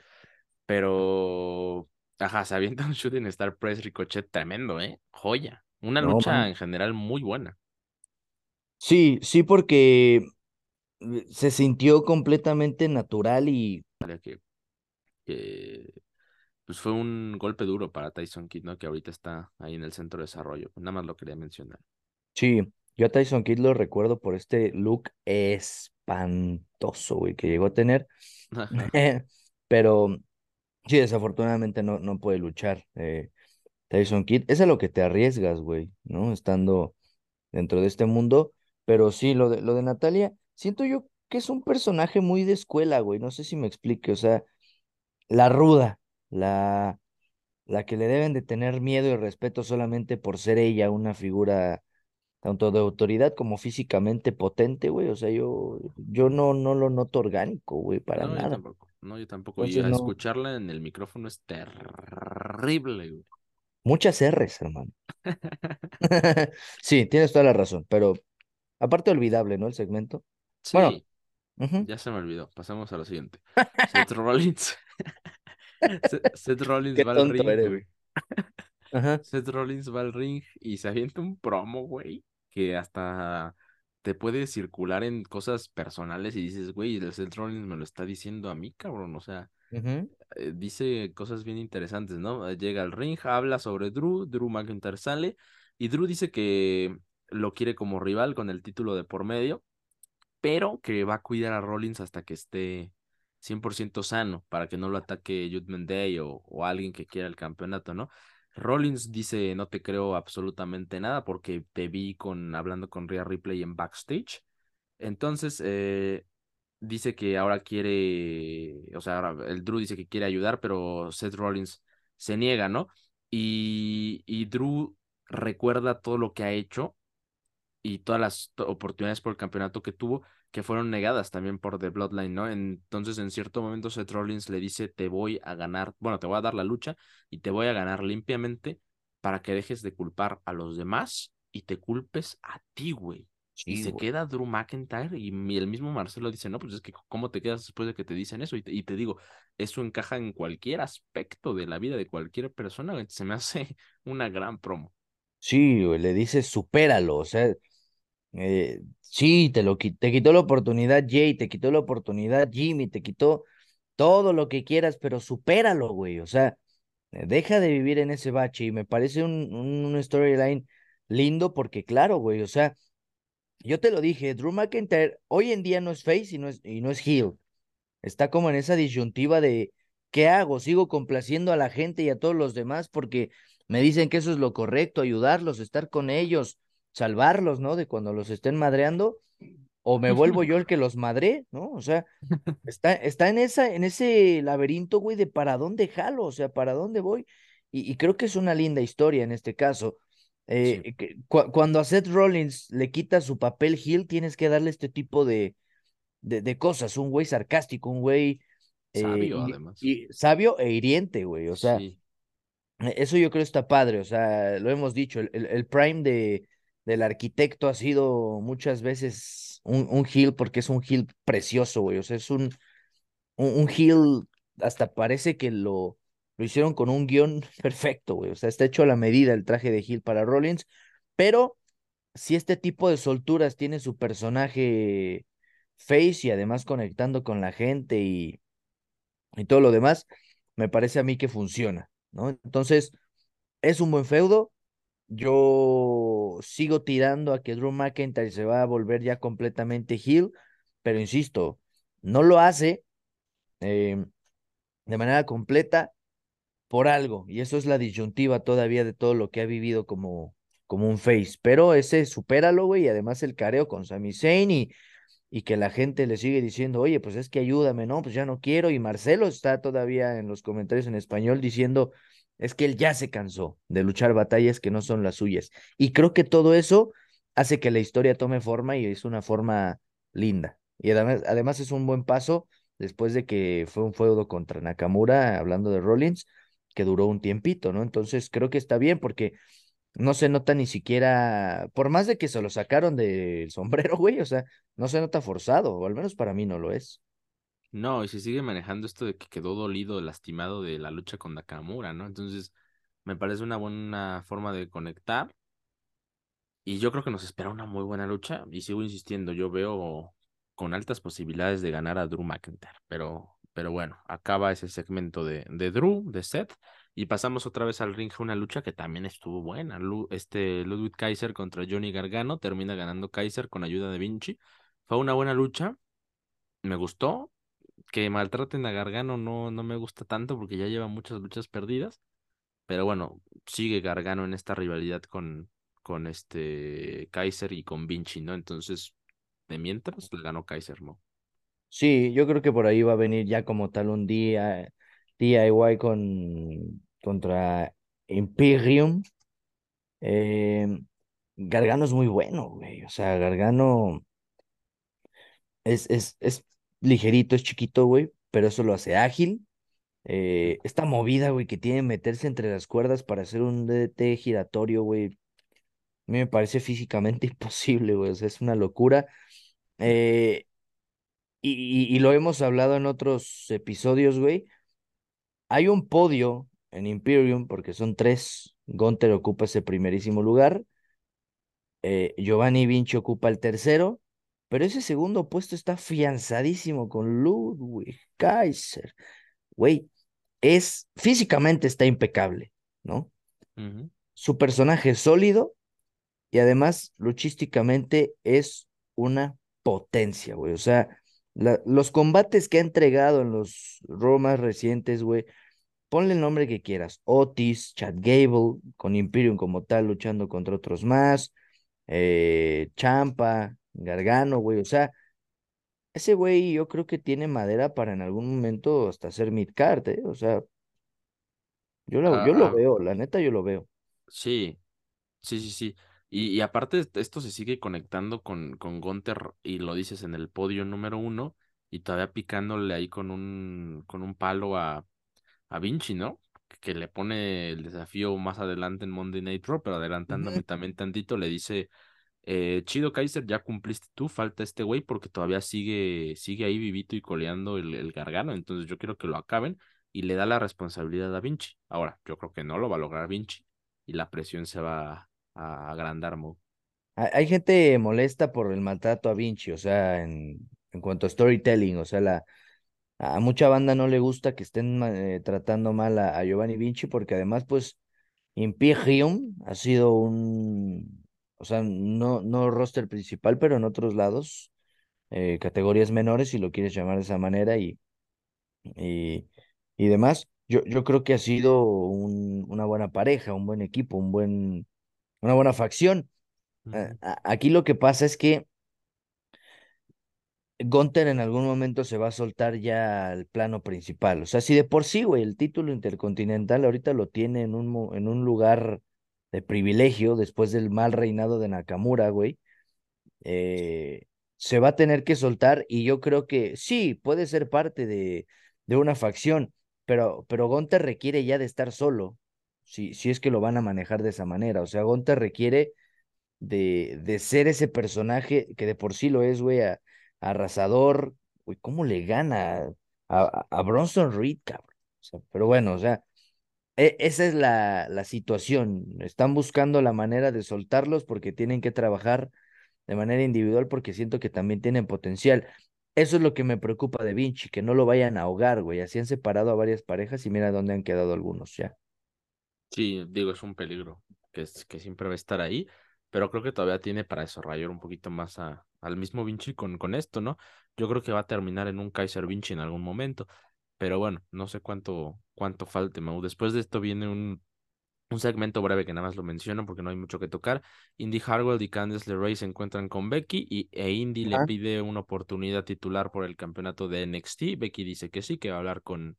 Pero, ajá, se avienta un shooting Star Press Ricochet tremendo, ¿eh? Joya. Una No, lucha man. en general muy buena. Sí, sí, porque eh, se sintió completamente natural y Que, que pues fue un golpe duro para Tyson Kidd, ¿no? Que ahorita está ahí en el centro de desarrollo. Nada más lo quería mencionar. sí, yo a Tyson Kidd lo recuerdo por este look espantoso, güey, que llegó a tener. Pero sí, desafortunadamente no, no puede luchar eh, Tyson Kidd. Es a lo que te arriesgas, güey, ¿no? Estando dentro de este mundo. Pero sí, lo de, lo de Natalia, siento yo que es un personaje muy de escuela, güey. No sé si me explique. O sea, la ruda, la, la que le deben de tener miedo y respeto solamente por ser ella una figura tanto de autoridad como físicamente potente, güey. O sea, yo, yo no, no lo noto orgánico, güey, para No, yo nada. tampoco. No, yo tampoco. Y Entonces, a no, escucharla en el micrófono es terrible, güey. muchas R's, hermano. Sí, tienes toda la razón, pero aparte olvidable, ¿no? El segmento. Bueno, Sí, ya se me olvidó. Pasamos a lo siguiente. Seth Rollins. Se- Seth Rollins Qué va al ring, eres, güey. güey. Ajá. Seth Rollins va al ring y se avienta un promo, güey, que hasta te puede circular en cosas personales y dices, güey, el Seth Rollins me lo está diciendo a mí, cabrón. O sea, eh, dice cosas bien interesantes, ¿no? Eh, Llega al ring, habla sobre Drew, Drew McIntyre sale y Drew dice que lo quiere como rival con el título de por medio, pero que va a cuidar a Rollins hasta que esté 100% sano para que no lo ataque Judgment Day o, o alguien que quiera el campeonato, ¿no? Rollins dice, no te creo absolutamente nada porque te vi con, hablando con Rhea Ripley en backstage. Entonces, eh, dice que ahora quiere, o sea, ahora el Drew dice que quiere ayudar, pero Seth Rollins se niega, ¿no? Y, y Drew recuerda todo lo que ha hecho y todas las oportunidades por el campeonato que tuvo, que fueron negadas también por The Bloodline, ¿no? Entonces, en cierto momento, Seth Rollins le dice, te voy a ganar, bueno, te voy a dar la lucha y te voy a ganar limpiamente para que dejes de culpar a los demás y te culpes a ti, güey. Y se güey. queda Drew McIntyre y el mismo Marcelo dice, no, pues es que ¿cómo te quedas después de que te dicen eso? Y te, y te digo, eso encaja en cualquier aspecto de la vida de cualquier persona, güey. Se me hace una gran promo. Sí, güey, le dices, supéralo, o sea, eh, sí, te lo te quitó la oportunidad Jay, te quitó la oportunidad Jimmy, te quitó todo lo que quieras, pero supéralo, güey, o sea, eh, deja de vivir en ese bache y me parece un, un, un storyline lindo porque, claro, güey, o sea, yo te lo dije, Drew McIntyre hoy en día no es face y no es, y no es heel, Está como en esa disyuntiva de ¿qué hago? ¿Sigo complaciendo a la gente y a todos los demás porque me dicen que eso es lo correcto, ayudarlos, estar con ellos, salvarlos, ¿no? De cuando los estén madreando, o me vuelvo yo el que los madre, ¿no? O sea, está, está en esa, en ese laberinto, güey, de para dónde jalo, o sea, para dónde voy. Y, y creo que es una linda historia en este caso. Sí, Eh, que, cu- cuando a Seth Rollins le quita su papel heel, tienes que darle este tipo de de, de cosas, un güey sarcástico, un güey eh, sabio además. y sabio e hiriente, güey. O sea, Sí, eh, eso yo creo está padre. O sea, lo hemos dicho, el, el, el prime de, del arquitecto ha sido muchas veces un, un heel porque es un heel precioso, güey. O sea, es un, un, hasta parece que lo, lo hicieron con un guion perfecto, güey. O sea, está hecho a la medida el traje de heel para Rollins, pero si este tipo de solturas tiene su personaje face y además conectando con la gente y, y todo lo demás, me parece a mí que funciona, ¿no? Entonces, es un buen feudo. Yo sigo tirando a que Drew McIntyre se va a volver ya completamente heel, pero insisto, no lo hace eh, de manera completa por algo, y eso es la disyuntiva todavía de todo lo que ha vivido como, como un face, pero ese supéralo, güey, y además el careo con Sami Zayn y, y que la gente le sigue diciendo, oye, pues es que ayúdame, no, pues ya no quiero, y Marcelo está todavía en los comentarios en español diciendo, es que él ya se cansó de luchar batallas que no son las suyas, y creo que todo eso hace que la historia tome forma y es una forma linda, y además, además es un buen paso después de que fue un feudo contra Nakamura, hablando de Rollins, que duró un tiempito, ¿no? Entonces creo que está bien porque no se nota ni siquiera, por más de que se lo sacaron del sombrero, güey, o sea, no se nota forzado, o al menos para mí no lo es. No, y se sigue manejando esto de que quedó dolido, lastimado de la lucha con Nakamura, ¿no? Entonces, me parece una buena forma de conectar. Y yo creo que nos espera una muy buena lucha. Y sigo insistiendo, yo veo con altas posibilidades de ganar a Drew McIntyre. Pero, pero bueno, acaba ese segmento de, de Drew, de Seth. Y pasamos otra vez al ring, una lucha que también estuvo buena. este Ludwig Kaiser contra Johnny Gargano. Termina ganando Kaiser con ayuda de Vinci. Fue una buena lucha. Me gustó. Que maltraten a Gargano no, no me gusta tanto porque ya lleva muchas luchas perdidas. Pero bueno, sigue Gargano en esta rivalidad con, con este Kaiser y con Vinci, ¿no? Entonces, de mientras, le ganó Kaiser, ¿no? Sí, yo creo que por ahí va a venir ya como tal un día DIY con, contra Imperium. Eh, Gargano es muy bueno, güey. O sea, Gargano es, es, es ligerito, es chiquito, güey, pero eso lo hace ágil. Eh, esta movida, güey, que tiene meterse entre las cuerdas para hacer un DDT giratorio, güey, a mí me parece físicamente imposible, güey. Es una locura. Eh, y, y, lo hemos hablado en otros episodios, güey. Hay un podio en Imperium, porque son tres. Gunter ocupa ese primerísimo lugar. Eh, Giovanni Vinci ocupa el tercero. Pero ese segundo puesto está afianzadísimo con Ludwig Kaiser. Güey, es físicamente está impecable, ¿no? Su personaje es sólido y además luchísticamente es una potencia, güey. O sea, los combates que ha entregado en los Raw más recientes, güey, ponle el nombre que quieras. Otis, Chad Gable, con Imperium como tal, luchando contra otros más. Eh, Champa, Gargano, güey. O sea, ese güey yo creo que tiene madera para en algún momento hasta hacer midcard, ¿eh? O sea, yo lo, yo lo ah, veo, la neta yo lo veo. Sí, sí, sí, sí. Y, aparte esto se sigue conectando con, con Gunter y lo dices en el podio número uno y todavía picándole ahí con un, con un palo a, a Vinci, ¿no? Que le pone el desafío más adelante en Monday Night Raw, pero adelantándome también tantito, le dice, eh, Chido Kaiser, ya cumpliste tú, falta este güey porque todavía sigue, sigue ahí vivito y coleando el, el gargano, entonces yo quiero que lo acaben y le da la responsabilidad a Vinci. Ahora, yo creo que no lo va a lograr Vinci y la presión se va a agrandar, Mo. Hay gente molesta por el maltrato a Vinci, o sea, en, en cuanto a storytelling, o sea, la, a mucha banda no le gusta que estén eh, tratando mal a, Giovanni Vinci, porque además, pues, Imperium ha sido un, o sea, no, no roster principal, pero en otros lados, eh, categorías menores, si lo quieres llamar de esa manera, y, y, y demás. Yo, yo creo que ha sido un, una buena pareja, un buen equipo, un buen, una buena facción. Aquí lo que pasa es que Gunter en algún momento se va a soltar ya al plano principal. O sea, si de por sí, güey, el título intercontinental ahorita lo tiene en un, en un lugar de privilegio después del mal reinado de Nakamura, güey, eh, se va a tener que soltar y yo creo que sí, puede ser parte de, de una facción, pero, pero Gunter requiere ya de estar solo si, si es que lo van a manejar de esa manera. O sea, Gonta requiere de, de ser ese personaje que de por sí lo es, güey, arrasador. Güey, ¿cómo le gana a, a, Bronson Reed, cabrón? O sea, pero bueno, o sea, e, esa es la, la situación. Están buscando la manera de soltarlos porque tienen que trabajar de manera individual porque siento que también tienen potencial. Eso es lo que me preocupa de Vinci, que no lo vayan a ahogar, güey. Así han separado a varias parejas y mira dónde han quedado algunos ya. Sí, digo, es un peligro que, es, que siempre va a estar ahí, pero creo que todavía tiene para desarrollar un poquito más a, al mismo Vinci con, con esto, ¿no? Yo creo que va a terminar en un Kaiser Vinci en algún momento, pero bueno, no sé cuánto, cuánto falte, Mau. Después de esto viene un, un segmento breve que nada más lo menciono porque no hay mucho que tocar. Indy Harwell y Candice LeRae se encuentran con Becky y, e Indy le pide una oportunidad titular por el campeonato de NXT. Becky dice que sí, que va a hablar con,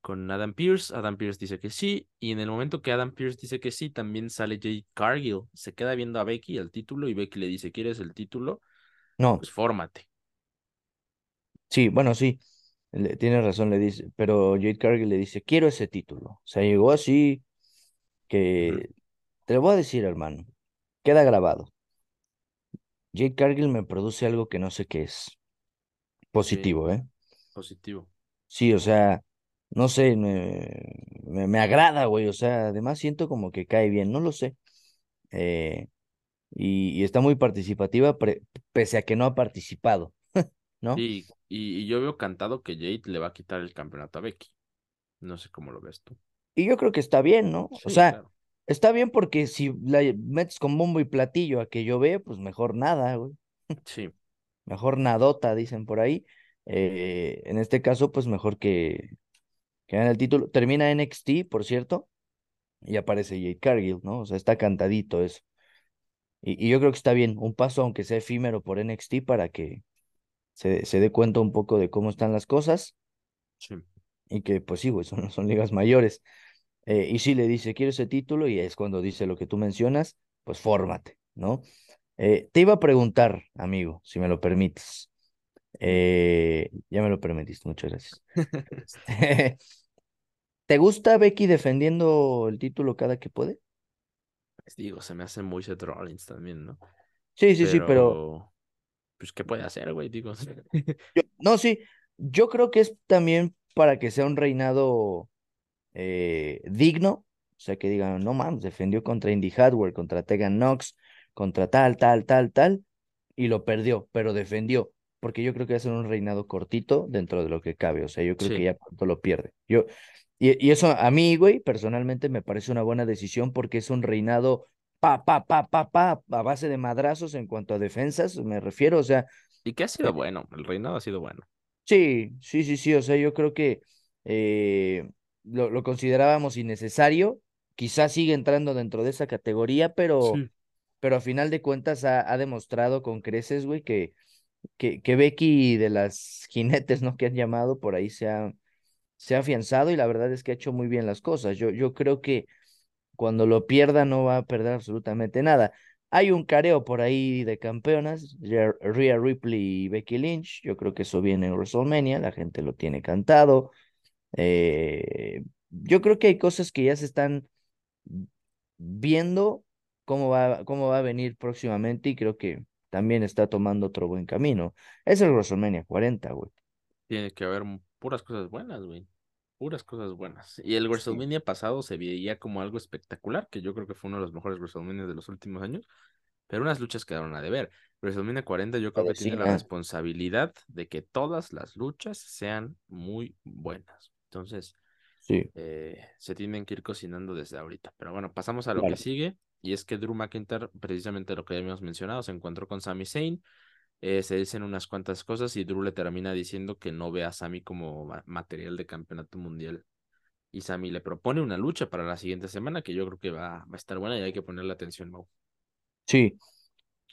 con Adam Pierce. Adam Pierce dice que sí. Y en el momento que Adam Pierce dice que sí, también sale Jade Cargill. Se queda viendo a Becky el título y Becky le dice, ¿quieres el título? No. Pues fórmate. Sí, bueno, sí. Tiene razón, le dice. Pero Jade Cargill le dice, quiero ese título. O sea, llegó así que te lo voy a decir, hermano. Queda grabado. Jake Cargill me produce algo que no sé qué es. Sí, Positivo, ¿eh? positivo. Sí, o sea, no sé, me, me, me agrada, güey. O sea, además siento como que cae bien, no lo sé. Eh, y, y está muy participativa, pre- pese a que no ha participado, ¿no? Sí, y, y yo veo cantado que Jade le va a quitar el campeonato a Becky. No sé cómo lo ves tú. Y yo creo que está bien, ¿no? O sea, claro. está bien porque si la metes con bombo y platillo a que yo vea, pues mejor nada, güey. Sí, Mejor nadota, dicen por ahí. Eh, en este caso, pues mejor que, que gane el título. Termina NXT, por cierto, y aparece Jade Cargill, ¿no? O sea, está cantadito eso. Y, y yo creo que está bien, un paso, aunque sea efímero por NXT, para que se, se dé cuenta un poco de cómo están las cosas sí. y que, pues sí, güey, son, son ligas mayores. Eh, y sí le dice, quiero ese título, y es cuando dice lo que tú mencionas, pues fórmate, ¿no? Eh, te iba a preguntar, amigo, si me lo permites. Eh, ya me lo permitiste, muchas gracias. Este, ¿Te gusta Becky defendiendo el título cada que puede? Digo, se me hace muy Seth Rollins también, ¿no? Sí, sí, sí, Pero, pues, ¿qué puede hacer, güey? Digo, yo, no, sí, yo creo que es también para que sea un reinado eh, digno, o sea, que digan, no mames, defendió contra Indy Hardware, contra Tegan Knox, contra tal, tal, tal, tal, y lo perdió, pero defendió, porque yo creo que va a ser un reinado cortito dentro de lo que cabe, o sea, yo creo que ya pronto lo pierde. Yo, y, y eso a mí, güey, personalmente me parece una buena decisión porque es un reinado pa, pa, pa, pa, pa, a base de madrazos en cuanto a defensas, me refiero, o sea, Y que ha sido bueno, el reinado ha sido bueno. Sí, sí, sí, sí, o sea, yo creo que eh, lo, lo considerábamos innecesario, quizás sigue entrando dentro de esa categoría, pero, Sí. pero a final de cuentas ha, ha demostrado con creces, güey, que, que, que Becky de las jinetes, ¿no? Que han llamado por ahí se ha, se ha afianzado y la verdad es que ha hecho muy bien las cosas. Yo, yo creo que cuando lo pierda no va a perder absolutamente nada. Hay un careo por ahí de campeonas, Rhea Ripley y Becky Lynch. Yo creo que eso viene en WrestleMania, la gente lo tiene cantado. Eh, yo creo que hay cosas que ya se están viendo cómo va, cómo va a venir próximamente y creo que también está tomando otro buen camino. Es el WrestleMania 40, güey. Tiene que haber puras cosas buenas, güey. Puras cosas buenas. Y el Sí. WrestleMania pasado se veía como algo espectacular, que yo creo que fue uno de los mejores WrestleMania de los últimos años, pero unas luchas quedaron a deber. WrestleMania 40 yo creo que tiene la responsabilidad de que todas las luchas sean muy buenas. Entonces, Sí, eh, se tienen que ir cocinando desde ahorita. Pero bueno, pasamos a lo que claro. sigue, y es que Drew McIntyre, precisamente lo que ya habíamos mencionado, se encontró con Sami Zayn eh, se dicen unas cuantas cosas y Drew le termina diciendo que no ve a Sami como ma- material de campeonato mundial. Y Sami le propone una lucha para la siguiente semana que yo creo que va, va a estar buena y hay que ponerle atención, Mau. Sí,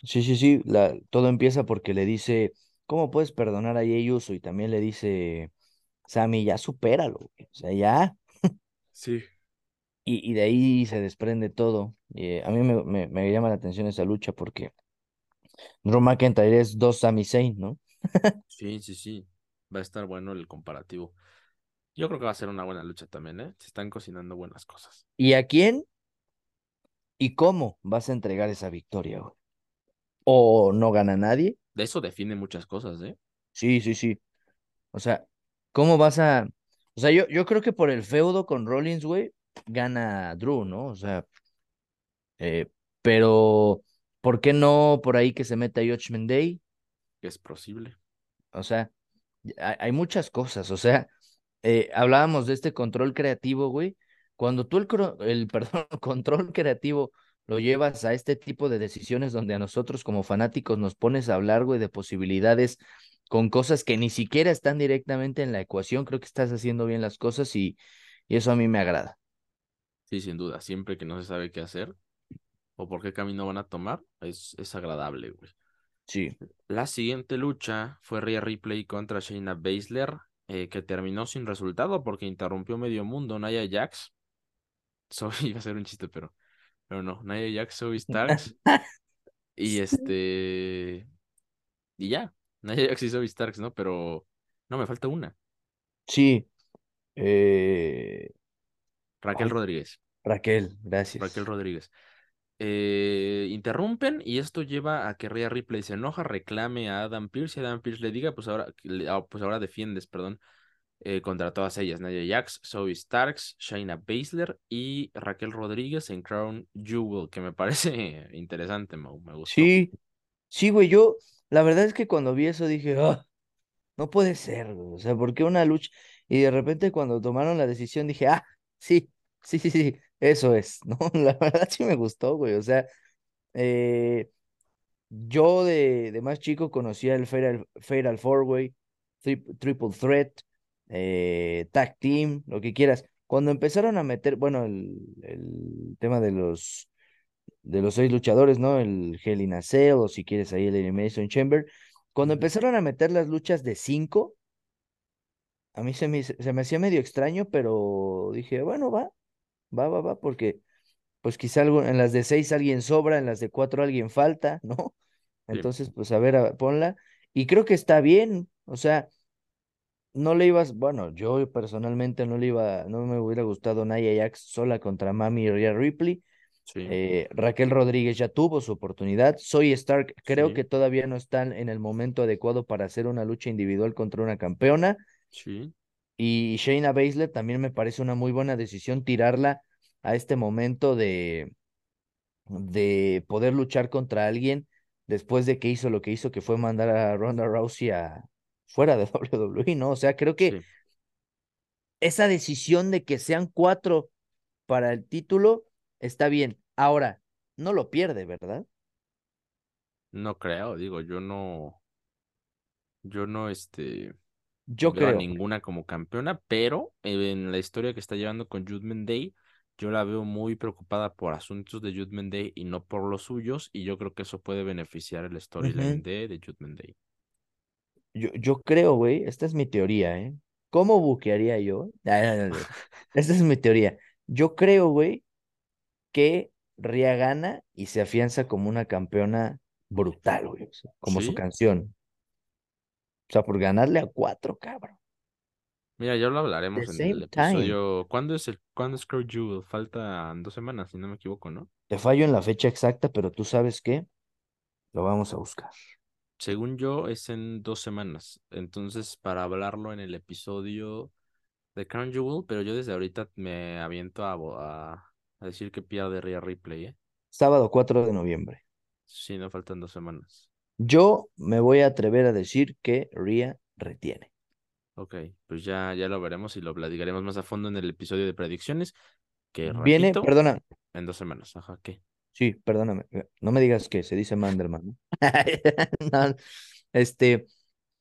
Sí, sí, sí, la, todo empieza porque le dice, ¿cómo puedes perdonar a Jey Uso? Y también le dice, Sammy, ya supéralo, güey, o sea, ya. Sí. Y, y de ahí se desprende todo. Y, eh, a mí me, me, me llama la atención esa lucha porque Drew McIntyre es dos Sami Zayn, ¿no? Sí, sí, sí. Va a estar bueno el comparativo. Yo creo que va a ser una buena lucha también, ¿eh? Se están cocinando buenas cosas. ¿Y a quién y cómo vas a entregar esa victoria, güey? ¿O no gana nadie? De eso define muchas cosas, ¿eh? Sí, sí, sí. O sea, ¿cómo vas a...? O sea, yo, yo creo que por el feudo con Rollins, güey, gana Drew, ¿no? O sea, Eh, pero, ¿por qué no por ahí que se meta Judgment Day? Es posible. O sea, hay, muchas cosas. O sea, eh, hablábamos de este control creativo, güey. Cuando tú el, el perdón, control creativo lo llevas a este tipo de decisiones donde a nosotros como fanáticos nos pones a hablar, güey, de posibilidades con cosas que ni siquiera están directamente en la ecuación, creo que estás haciendo bien las cosas y, y eso a mí me agrada. Sí, sin duda. Siempre que no se sabe qué hacer o por qué camino van a tomar, es, es agradable, güey. Sí, La siguiente lucha fue Rhea Ripley contra Shayna Baszler, eh, que terminó sin resultado porque interrumpió medio mundo. Nia Jax, iba a ser un chiste, pero, pero no. Nia Jax, Zoe Starks, y este. Y ya. Nia Jax y Zoe Starks, ¿no? Pero no, me falta una. sí. Eh... Raquel ay, Rodríguez. Raquel, Raquel gracias. Rodríguez. Eh, interrumpen y esto lleva a que Rhea Ripley se enoja, reclame a Adam Pierce y Adam Pierce le diga, pues ahora, ah, pues ahora defiendes, perdón, eh, contra todas ellas, Nadia Jax, Zoe Starks, Shayna Baszler y Raquel Rodríguez en Crown Jewel, que me parece interesante, me gustó. Sí, sí, güey, yo, la verdad es que cuando vi eso dije, ah, no puede ser, güey, o sea, ¿por qué una lucha? Y de repente cuando tomaron la decisión dije, ah, sí, sí, sí, sí, eso es, ¿no? La verdad sí me gustó, güey, o sea, eh, yo de, de, más chico conocía el Fatal, Fatal Four Way, Triple Threat, eh, Tag Team, lo que quieras. Cuando empezaron a meter, bueno, el, el tema de los de los seis luchadores, ¿no? El Hell in a Cell, o si quieres ahí el Elimination Chamber. Cuando empezaron a meter las luchas de cinco, a mí se me, se me hacía medio extraño, pero dije, bueno, va, va, va, va, porque pues quizá algo, en las de seis alguien sobra, en las de cuatro alguien falta, ¿no? Entonces, pues a ver, ponla. Y creo que está bien, o sea, no le ibas, bueno, yo personalmente no le iba, no me hubiera gustado Naya Jax sola contra Mami y Rhea Ripley. Eh, Raquel Rodríguez ya tuvo su oportunidad. Soy Stark, creo que todavía no están en el momento adecuado para hacer una lucha individual contra una campeona. Sí. Y Shayna Baszler también me parece una muy buena decisión tirarla a este momento de, de poder luchar contra alguien después de que hizo lo que hizo, que fue mandar a Ronda Rousey a, fuera de WWE, ¿no? O sea, creo que esa decisión de que sean cuatro para el título está bien. Ahora, no lo pierde, ¿verdad? No creo, digo, yo no, yo no, este, yo creo. ninguna como campeona, pero en la historia que está llevando con Judgment Day, yo la veo muy preocupada por asuntos de Judgment Day y no por los suyos, y yo creo que eso puede beneficiar el storyline de, de Judgment Day. Yo, yo creo, güey, esta es mi teoría, ¿eh? ¿Cómo buquearía yo? Esta es mi teoría. Yo creo, güey, que Ria gana y se afianza como una campeona brutal, güey, como su canción. O sea, por ganarle a cuatro, cabrón. Mira, ya lo hablaremos en el episodio. ¿Cuándo es el cuándo es Crow Jewel? Faltan dos semanas, si no me equivoco, ¿no? Te fallo en la fecha exacta, pero tú sabes qué, lo vamos a buscar. Según yo, es en dos semanas. Entonces, para hablarlo en el episodio de Crown Jewel, pero yo desde ahorita me aviento a, a, decir que pierde Rhea Ripley, ¿eh? Sábado 4 de noviembre. Sí, no faltan dos semanas. Yo me voy a atrever a decir que Ria retiene. Ok, pues ya, ya lo veremos y lo platicaremos más a fondo en el episodio de predicciones. Que Viene, perdona. En dos semanas, ajá, ¿qué? Sí, perdóname. No me digas que se dice Manderman. este,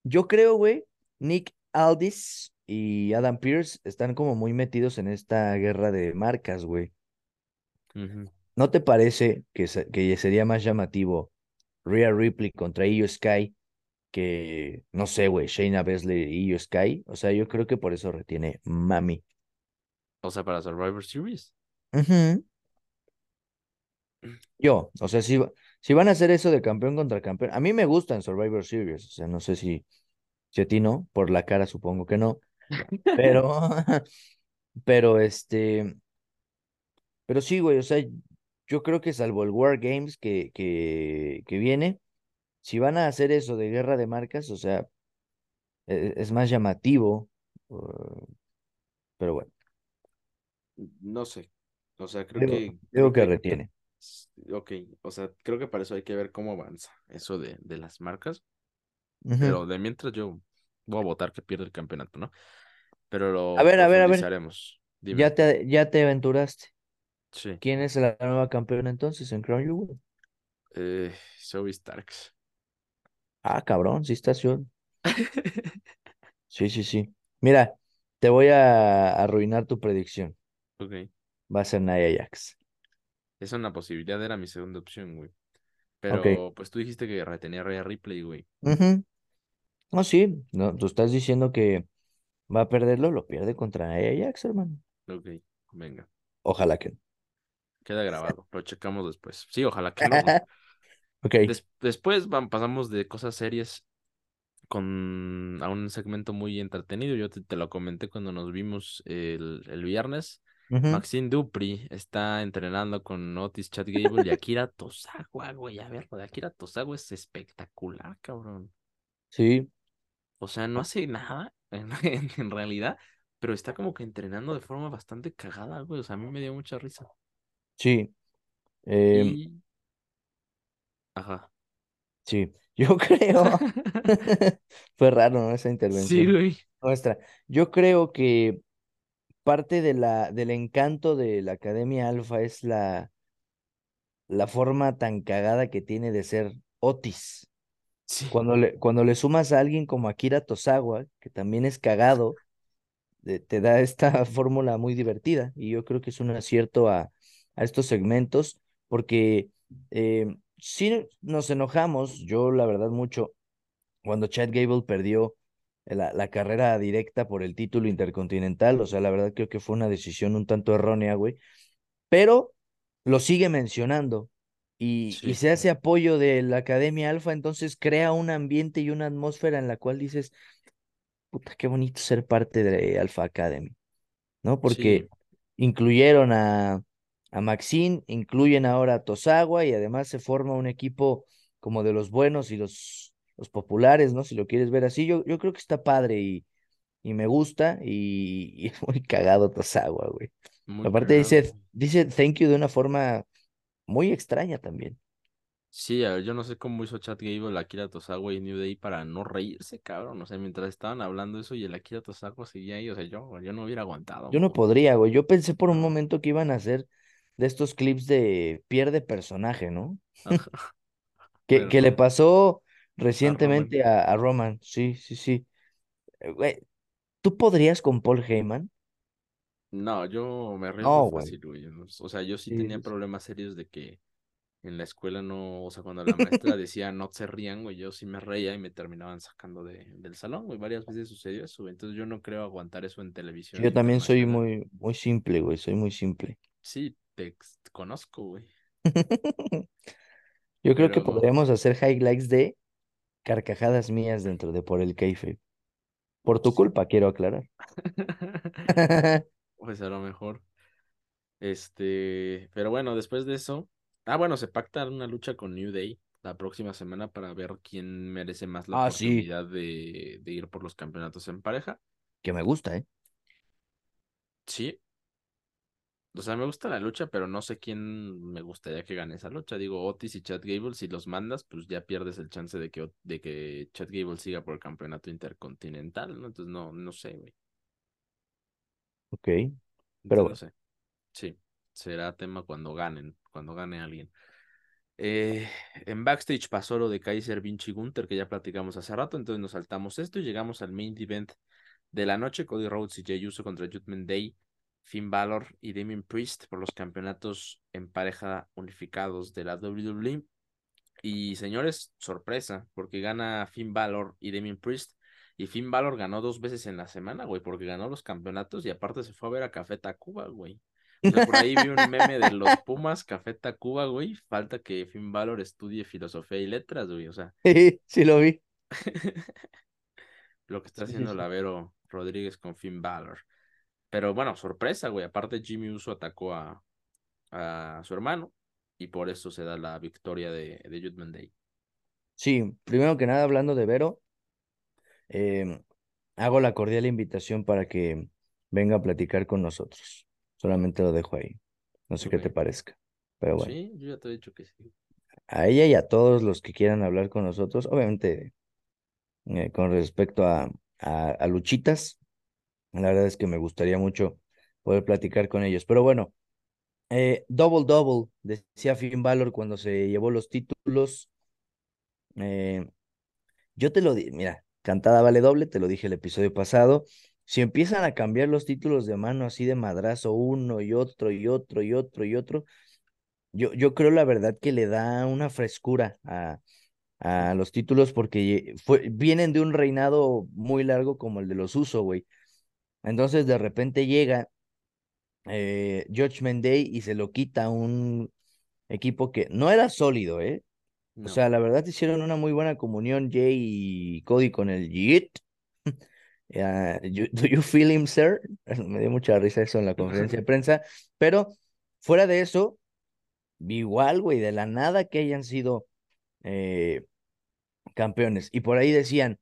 yo creo, güey, Nick Aldis y Adam Pierce están como muy metidos en esta guerra de marcas, güey. ¿No te parece que, que sería más llamativo Rhea Ripley contra Io Sky que, no sé, güey, Shayna Baszler y Io Sky. O sea, yo creo que por eso retiene Mami. O sea, para Survivor Series. Yo, o sea, si, si van a hacer eso de campeón contra campeón, a mí me gustan Survivor Series, o sea, no sé si, si a ti no, por la cara supongo que no, pero, pero este, pero sí, güey, o sea, yo creo que salvo el War Games que, que, que viene, si van a hacer eso de guerra de marcas, o sea, e, es, más llamativo, uh, pero bueno. No sé, o sea, creo que... Creo que, retiene. Ok, o sea, creo que para eso hay que ver cómo avanza eso de, de las marcas. Pero de mientras yo voy a votar que pierde el campeonato, ¿no? Pero lo a ver, a ver, a ver. Ya te, ya te aventuraste. Sí. ¿Quién es la nueva campeona entonces en Crown Jewel? Eh, Zoe Starks. Ah, cabrón, sí está yo. sí, sí, sí. Mira, te voy a arruinar tu predicción. Ok. Va a ser Nia Jax. Es una posibilidad, era mi segunda opción, güey. Pero pues tú dijiste que retenía a Rhea Ripley, güey. No, sí, no, tú estás diciendo que va a perderlo, lo pierde contra Nia Jax, hermano. Ok, venga. Ojalá que no. Queda grabado, lo checamos después. Sí, ojalá que no. ok. después pasamos de cosas serias con a un segmento muy entretenido. Yo te, lo comenté cuando nos vimos el, el viernes. Maxine Dupri está entrenando con Otis Chad Gable y Akira Tozawa, güey. A ver, lo de Akira Tozawa es espectacular, cabrón. Sí, O sea, no hace nada en, en- en realidad, pero está como que entrenando de forma bastante cagada, güey. O sea, a mí me dio mucha risa. Sí. em, Y... Ajá. Sí, yo creo, fue raro, ¿no? Esa Sí, intervención güey. nuestra. Yo creo que parte de la, del encanto de la Academia Alfa es la, la forma tan cagada que tiene de ser Otis. Sí, Cuando le, cuando le sumas a alguien como Akira Tozawa, que también es cagado, de- te da esta fórmula muy divertida. Y yo creo que es un acierto a, a estos segmentos, porque eh, sí nos enojamos, yo la verdad mucho cuando Chad Gable perdió la, la carrera directa por el título intercontinental. O sea, la verdad creo que fue una decisión un tanto errónea, güey. Pero lo sigue mencionando y, y se hace apoyo de la Academia Alfa, entonces crea un ambiente y una atmósfera en la cual dices, puta, qué bonito ser parte de Alpha Academy. ¿no? sí, Porque incluyeron a, a Maxine, incluyen ahora a Tosawa y además se forma un equipo como de los buenos y los, los populares, ¿no? Si lo quieres ver así, yo, yo creo que está padre y, y me gusta y, y es muy cagado Tosawa, güey. muy Aparte cagado. dice, dice thank you de una forma muy extraña también. Sí, a ver, yo no sé cómo hizo Chad Gable, Akira Tozawa y New Day para no reírse, cabrón. O sea, mientras estaban hablando eso y el Akira Tozawa seguía ahí, o sea, yo, yo no hubiera aguantado, Yo no podría, güey. Yo pensé por un momento que iban a hacer de estos clips de pierde personaje, ¿no? Ajá, Que, Pero que le pasó a Roman. recientemente a, a Roman. Sí, sí, sí. Eh, Güey, ¿tú podrías con Paul Heyman? No, yo me arriesgo No, fácil, güey. O sea, yo sí Sí, tenía sí, problemas serios de que en la escuela no, o sea, cuando la maestra decía no se rían, güey, yo sí me reía y me terminaban sacando de, del salón, güey. Varias veces sucedió eso, güey. Entonces yo no creo aguantar eso en televisión Yo también soy muy, muy simple, güey. Soy muy simple. Sí, te conozco, güey. Yo creo que podríamos hacer highlights de carcajadas mías dentro de Por el Kayfabe. Por tu culpa, quiero aclarar. pues a lo mejor. Este, pero bueno, después de eso, ah, bueno, se pacta una lucha con New Day la próxima semana para ver quién merece más la Ah, sí. oportunidad de, de ir por los campeonatos en pareja. Que me gusta, ¿eh? Sí, o sea, me gusta la lucha, pero no sé quién me gustaría que gane esa lucha. Digo, Otis y Chad Gable, si los mandas, pues ya pierdes el chance de que, de que Chad Gable siga por el campeonato intercontinental, ¿no? Entonces no, no sé, güey. Ok. Pero Entonces no bueno. sé. Sí, será tema cuando ganen, cuando gane alguien. Eh, en backstage pasó lo de Kaiser Vinci Gunther, que ya platicamos hace rato, entonces nos saltamos esto y llegamos al main event de la noche, Cody Rhodes y Jey Uso contra Judgment Day, Finn Balor y Damien Priest por los campeonatos en pareja unificados de la WWE. Y señores, sorpresa, porque gana Finn Balor y Damien Priest. Y Finn Balor ganó dos veces en la semana, güey, porque ganó los campeonatos y aparte se fue a ver a Café Tacuba, güey. O sea, por ahí vi un meme de los Pumas, Café Tacuba, güey. Falta que Finn Balor estudie filosofía y letras, güey. O sea, Sí, lo vi. lo que está Sí, sí, haciendo sí. Lavero Rodríguez con Finn Balor. Pero bueno, sorpresa, güey. Aparte, Jimmy Uso atacó a, a su hermano y por eso se da la victoria de, de Judgment Day. Sí, primero que nada, hablando de Vero, em, hago la cordial invitación para que venga a platicar con nosotros. Solamente lo dejo ahí. No sé qué te parezca. Pero bueno, Sí, yo ya te he dicho que sí. a ella y a todos los que quieran hablar con nosotros, obviamente eh, con respecto a, a, a luchitas, la verdad es que me gustaría mucho poder platicar con ellos. Pero bueno, eh, double double, decía Finn Balor cuando se llevó los títulos. Eh, yo te lo di, mira, cantada vale doble, te lo dije el episodio pasado. Si empiezan a cambiar los títulos de mano así de madrazo, uno y otro y otro y otro y otro, yo, yo creo la verdad que le da una frescura a, a los títulos porque vienen de un reinado muy largo como el de los Uso, güey. Entonces de repente llega eh, Judgment Day y se lo quita a un equipo que no era sólido, ¿eh? O sea, la verdad hicieron una muy buena comunión Jay y Cody con el Yeet. ah, you- do you feel him, sir? Me dio mucha risa eso en la conferencia de prensa, pero fuera de eso, igual, güey, de la nada que hayan sido eh, campeones. Y por ahí decían,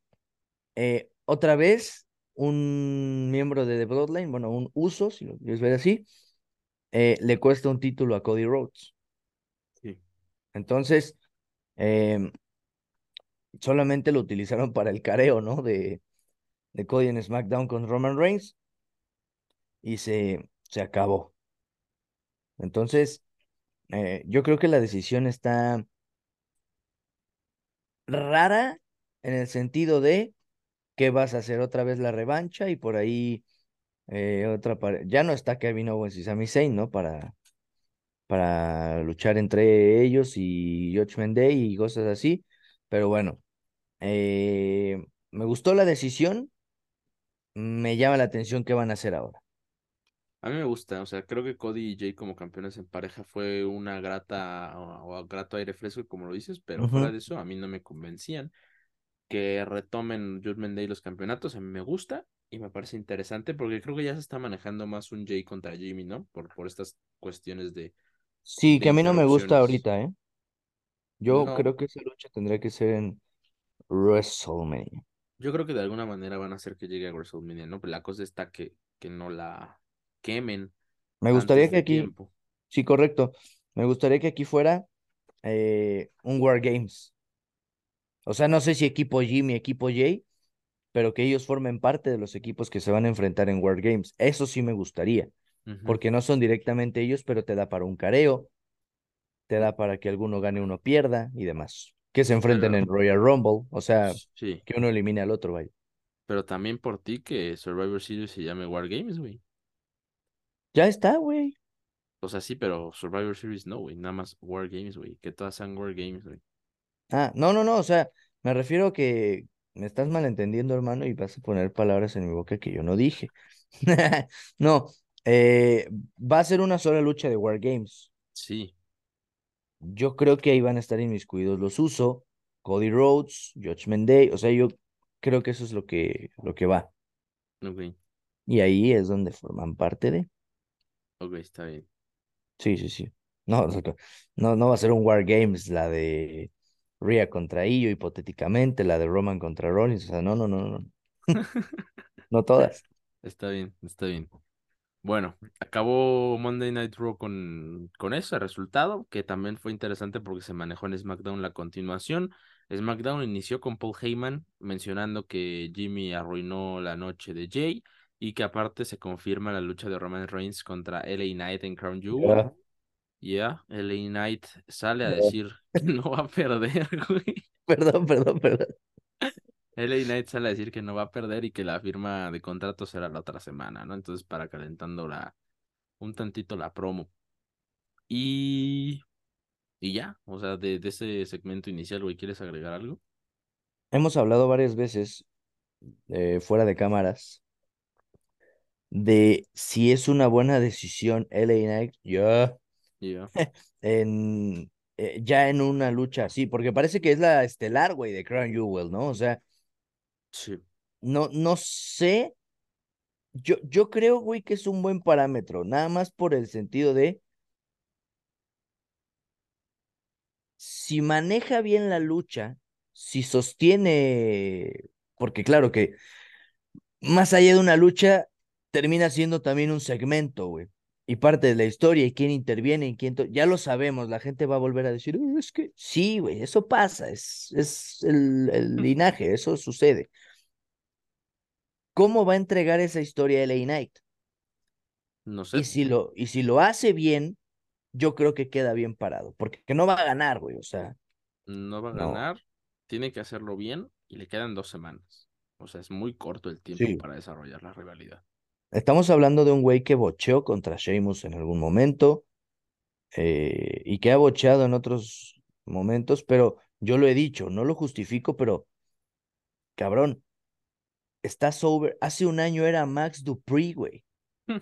eh, otra vez, un miembro de The Bloodline, bueno, un uso, si lo quieres ver así, eh, le cuesta un título a Cody Rhodes. Sí. Entonces, em, solamente lo utilizaron para el careo, ¿no? De, de Cody en SmackDown con Roman Reigns y se, se acabó. Entonces, eh, yo creo que la decisión está rara en el sentido de que vas a hacer otra vez la revancha y por ahí eh, otra ya no está Kevin Owens y Sami Zayn, ¿no? Para, para luchar entre ellos y Judgment Day y cosas así, pero bueno, eh, me gustó la decisión, me llama la atención qué van a hacer ahora. A mí me gusta, o sea, creo que Cody y Jay como campeones en pareja fue una grata o, o grato aire fresco, como lo dices, pero fuera de eso, a mí no me convencían. Que retomen Judgment Day los campeonatos, a mí me gusta y me parece interesante porque creo que ya se está manejando más un Jay contra Jimmy, ¿no? Por, por estas cuestiones de, Sí, de que a mí no me gusta ahorita, ¿eh? Yo No, creo que esa lucha tendría que ser en WrestleMania. yo creo que de alguna manera van a hacer que llegue a WrestleMania, ¿no? Pero la cosa está que, que no la quemen Me gustaría que aquí, tiempo. sí, correcto, me gustaría que aquí fuera eh, un War Games. O sea, no sé si equipo Jimmy, equipo Jay, pero que ellos formen parte de los equipos que se van a enfrentar en War Games. Eso sí me gustaría, porque no son directamente ellos, pero te da para un careo, te da para que alguno gane, uno pierda y demás. Que se enfrenten Pero- en Royal Rumble, o sea, Sí, que uno elimine al otro, vaya. pero también por ti que Survivor Series se llame War Games, güey. Ya está, güey. O sea, sí, pero Survivor Series no, güey. Nada más War Games, güey. Que todas sean War Games, güey. Ah, no, no, no, o sea, me refiero a que me estás malentendiendo, hermano, y vas a poner palabras en mi boca que yo no dije. No, eh, va a ser una sola lucha de War Games. Sí, Yo creo que ahí van a estar inmiscuidos los Uso, Cody Rhodes, Judgment Day, o sea, yo creo que eso es lo que, lo que va. ok, Y ahí es donde forman parte de. ok, está bien. Sí, sí, sí. No, no, no va a ser un War Games la de Rhea contra Io, hipotéticamente, la de Roman contra Rollins, o sea, no, no, no, no. No todas. Está bien, está bien. Bueno, acabó Monday Night Raw con, con ese resultado, que también fue interesante porque se manejó en SmackDown la continuación. SmackDown inició con Paul Heyman mencionando que Jimmy arruinó la noche de Jay y que aparte se confirma la lucha de Roman Reigns contra LA Knight en Crown Jewel. Ya, LA Knight sale a decir que no va a perder, güey. Perdón, perdón, perdón. LA Knight sale a decir que no va a perder y que la firma de contrato será la otra semana, ¿no? Entonces, para calentando la, un tantito la promo. Y, y ya, o sea, de, de ese segmento inicial, güey, ¿quieres agregar algo? Hemos hablado varias veces eh, fuera de cámaras de si es una buena decisión LA Knight ya Ya, en eh, ya en una lucha así, porque parece que es la estelar, güey, de Crown Jewel, ¿no? O sea, sí. no, no sé. Yo, yo creo, güey, que es un buen parámetro, nada más por el sentido de si maneja bien la lucha, si sostiene, porque claro que más allá de una lucha, termina siendo también un segmento, güey. Y parte de la historia y quién interviene y quién... Ya lo sabemos, la gente va a volver a decir, "Uh, es que sí, güey, eso pasa, es, es el, el linaje, eso sucede. ¿Cómo va a entregar esa historia LA Knight? No Y sé, si lo, y si lo hace bien, yo creo que queda bien parado, porque que no va a ganar, güey, o sea, no va a no. ganar, tiene que hacerlo bien y le quedan dos semanas. O sea, es muy corto el tiempo Sí. para desarrollar la rivalidad. Estamos hablando de un güey que bocheó contra Sheamus en algún momento eh, y que ha bocheado en otros momentos, pero yo lo he dicho, no lo justifico, pero cabrón, está sober. Hace un año era Max Dupree, güey. Hmm.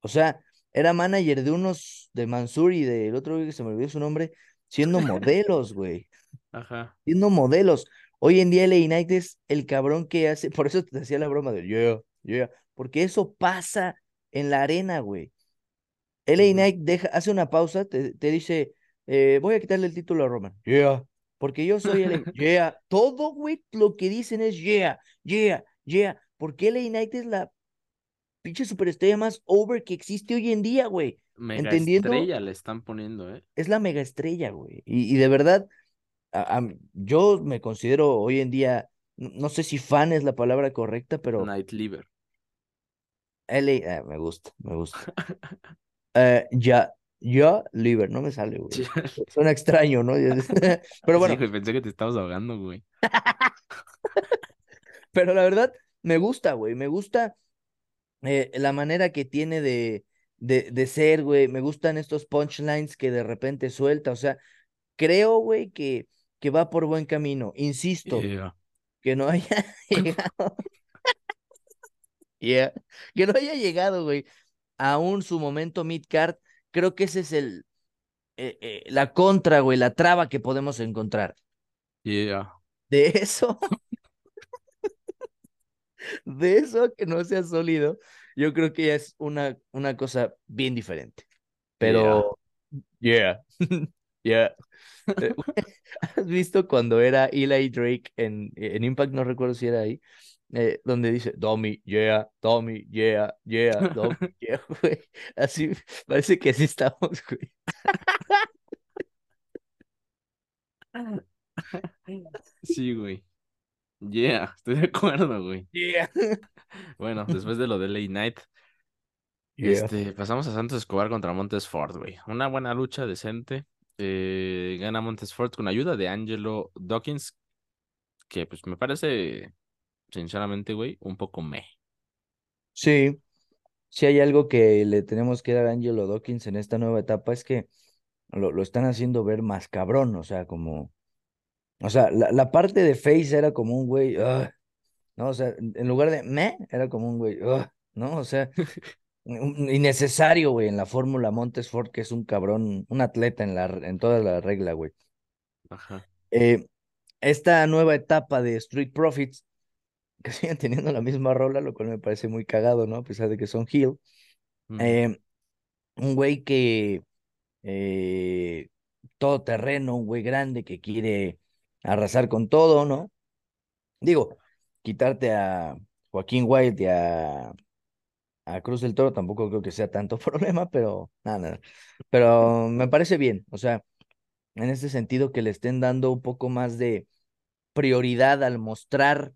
O sea, era manager de unos de Mansur y del otro güey que se me olvidó su nombre, siendo modelos, güey. Ajá. Siendo modelos. Hoy en día LA Knight es el cabrón que hace, por eso te decía la broma de yeah, yeah, porque eso pasa en la arena, güey. LA Knight deja, hace una pausa, te, te dice, eh, voy a quitarle el título a Roman. Yeah, porque yo soy LA. yeah, todo, güey, lo que dicen es yeah, yeah, yeah, porque LA Knight es la pinche superestrella más over que existe hoy en día, güey. Mega ¿Entendiendo? estrella le están poniendo, ¿eh? Es la mega estrella, güey. Y, y de verdad, a- a- yo me considero hoy en día, no sé si fan es la palabra correcta, pero Night Liver. LA, ah, me gusta, me gusta. Eh, ya, ya, liver, no me sale, güey. Sí, Suena extraño, ¿no? Pero bueno, Sí, güey, pensé que te estabas ahogando, güey. pero la verdad, me gusta, güey, me gusta eh, la manera que tiene de, de, de ser, güey. Me gustan estos punchlines que de repente suelta. O sea, creo, güey, que, que va por buen camino. Insisto, Yeah. que no haya llegado. Yeah. Que no haya llegado, güey, aún su momento mid-card. Creo que ese es el, eh, eh, la contra, güey, la traba que podemos encontrar. Yeah. De eso, de eso que no sea sólido, yo creo que ya es una, una cosa bien diferente. Pero, yeah, yeah. ¿Has visto cuando era Eli Drake en, en Impact? No recuerdo si era ahí, eh, donde dice, Tommy, yeah, Tommy, yeah, yeah, Tommy, yeah, güey. Así, parece que así estamos, güey. Sí, güey. Yeah, estoy de acuerdo, güey. Yeah. Bueno, después de lo de Late Night, Yeah. este, pasamos a Santos Escobar contra Montes Ford, güey. Una buena lucha decente. Eh, gana Montes Ford con ayuda de Angelo Dawkins, que pues me parece, sinceramente, güey, un poco meh. Sí, si hay algo que le tenemos que dar a Angelo Dawkins en esta nueva etapa es que lo, lo están haciendo ver más cabrón, o sea, como, o sea, la, la parte de Face era como un güey, ¿no? O sea, en lugar de me, era como un güey, ¿no? O sea, innecesario, güey, en la fórmula Montes Ford, que es un cabrón, un atleta en la, en toda la regla, güey. Ajá. Eh, esta nueva etapa de Street Profits, que siguen teniendo la misma rola, lo cual me parece muy cagado, ¿no? A pesar de que son. Ujú. Eh, un güey que eh, todo terreno, un güey grande que quiere arrasar con todo, ¿no? Digo, quitarte a Joaquín White y a, a Cruz del Toro tampoco creo que sea tanto problema, pero nada, nada. Pero me parece bien, o sea, en este sentido que le estén dando un poco más de prioridad al mostrar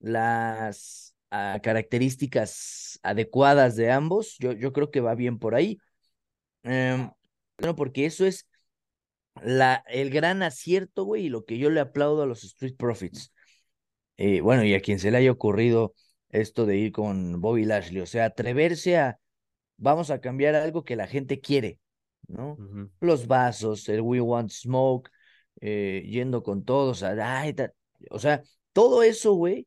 las ah, características adecuadas de ambos, yo, yo creo que va bien por ahí. Em, bueno, porque eso es la, el gran acierto, güey, y lo que yo le aplaudo a los Street Profits. Eh, bueno, y a quien se le haya ocurrido esto de ir con Bobby Lashley, o sea, atreverse a, vamos a cambiar algo que la gente quiere, ¿no? Los vasos, el We Want Smoke, eh, yendo con todos, a, ay, ta- o sea, todo eso, güey,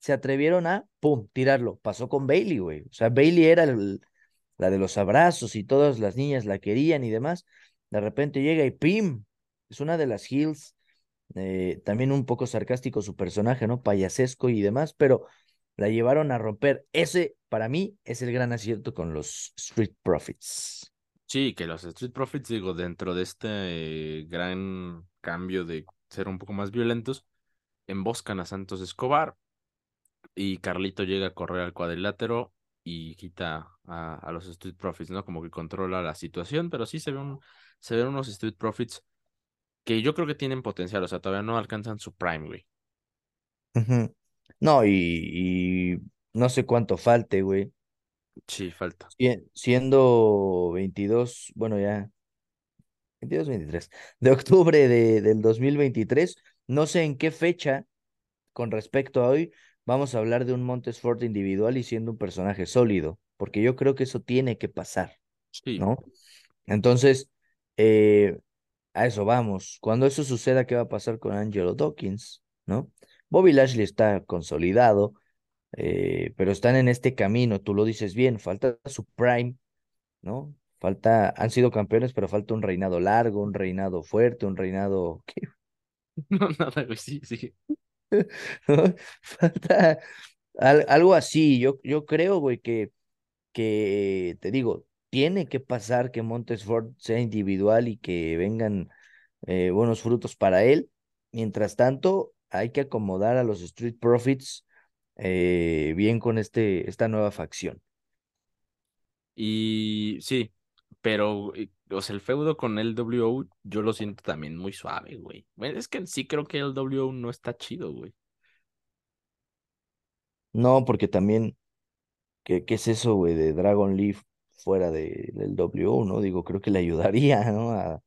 se atrevieron a, pum, tirarlo. Pasó con Bailey, güey. O sea, Bailey era la de los abrazos y todas las niñas la querían y demás. De repente llega y ¡pim! Es una de las heels. eh, también un poco sarcástico su personaje, ¿no? Payasesco y demás, pero la llevaron a romper. Ese, para mí, es el gran acierto con los Street Profits. Sí, que los Street Profits, digo, dentro de este eh, gran cambio de ser un poco más violentos, emboscan a Santos Escobar y Carlito llega a correr al cuadrilátero y quita a, a los Street Profits, ¿no? Como que controla la situación, pero sí se ven, se ven unos Street Profits que yo creo que tienen potencial, o sea, todavía no alcanzan su prime, güey. No, y, y no sé cuánto falte, güey. Sí, falta. Sie- Siendo 22, bueno, ya 22, 23 de octubre de, del 2023, no sé en qué fecha con respecto a hoy vamos a hablar de un Montesfort individual y siendo un personaje sólido, porque yo creo que eso tiene que pasar, Sí, ¿no? Entonces, eh, a eso vamos. Cuando eso suceda, ¿qué va a pasar con Angelo Dawkins, ¿no? Bobby Lashley está consolidado, eh, pero están en este camino, tú lo dices bien, falta su prime, ¿no? Falta, han sido campeones, pero falta un reinado largo, un reinado fuerte, un reinado... ¿qué? no, nada, güey, sí, sí. Falta al- algo así. Yo, yo creo, güey, que, que, te digo, tiene que pasar que Montesfort sea individual y que vengan eh, buenos frutos para él. Mientras tanto, hay que acomodar a los Street Profits eh, bien con este, esta nueva facción. Y sí, pero, eh, o el feudo con el WO, yo lo siento también muy suave, güey. Es que sí creo que el WO no está chido, güey. No, porque también, ¿qué, qué es eso, güey, de Dragon Leaf fuera de, del W, ¿no? Digo, creo que le ayudaría, ¿no? A,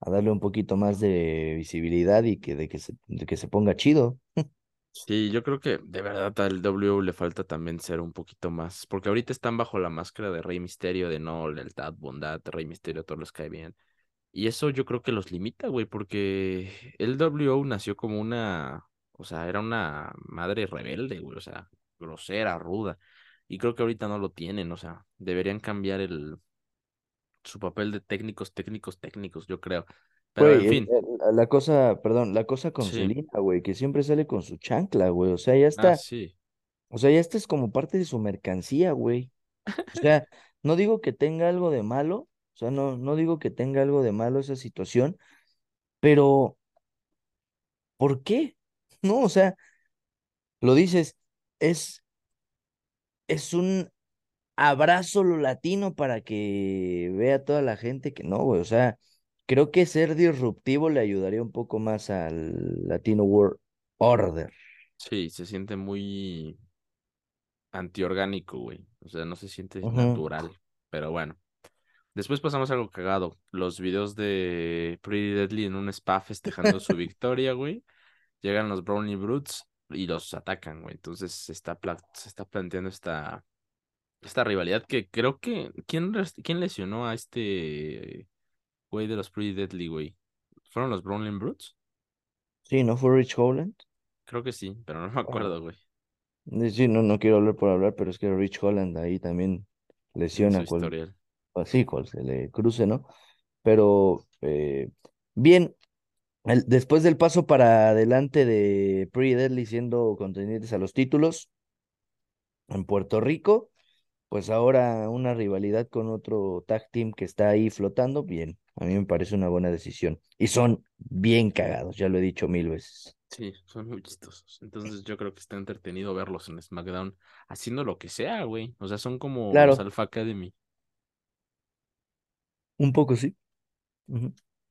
a darle un poquito más de visibilidad y que de que se, que se ponga chido. Sí, yo creo que de verdad al W le falta también ser un poquito más, porque ahorita están bajo la máscara de Rey Misterio, de no, lealtad, bondad, Rey Misterio, todos los cae bien. Y eso yo creo que los limita, güey, porque el W nació como una, o sea, era una madre rebelde, güey, o sea, grosera, ruda. Y creo que ahorita no lo tienen, o sea, deberían cambiar el, su papel de técnicos, técnicos, técnicos, yo creo. Pero Güey, fin, el- la cosa, perdón, la cosa con sí. Selena, güey, que siempre sale con su chancla, güey, o sea, ya Ah, está, sí. o sea, ya está es como parte de su mercancía, güey. O sea, no digo que tenga algo de malo, o sea, no, no digo que tenga algo de malo esa situación, pero ¿por qué? No, o sea, lo dices, es, es un abrazo lo latino para que vea toda la gente que no, güey. O sea, creo que ser disruptivo le ayudaría un poco más al Latino World Order. Sí, se siente muy antiorgánico, güey. O sea, no se siente natural. Pero bueno. Después pasamos a algo cagado. Los videos de Pretty Deadly en un spa festejando su victoria, güey. Llegan los Brownie Brutes y los atacan, güey. Entonces se está, pla- se está planteando esta, esta rivalidad que creo que... ¿Quién, quién lesionó a este güey de los Pretty Deadly, güey? ¿Fueron los Brownie Brutes? Sí, ¿no fue Rich Holland? Creo que sí, pero no me Ah, acuerdo, güey. eh, Sí, no, no quiero hablar por hablar, pero es que Rich Holland ahí también lesiona cual, así, cual se le cruce, ¿no? Pero eh, bien, el- después del paso para adelante de Pretty Deadly siendo contendientes a los títulos en Puerto Rico. Pues ahora una rivalidad con otro tag team que está ahí flotando, bien, a mí me parece una buena decisión. Y son bien cagados, ya lo he dicho mil veces. Sí, son muy chistosos. Entonces yo creo que está entretenido verlos en SmackDown haciendo lo que sea, güey. O sea, son como los Alpha Academy. un poco sí.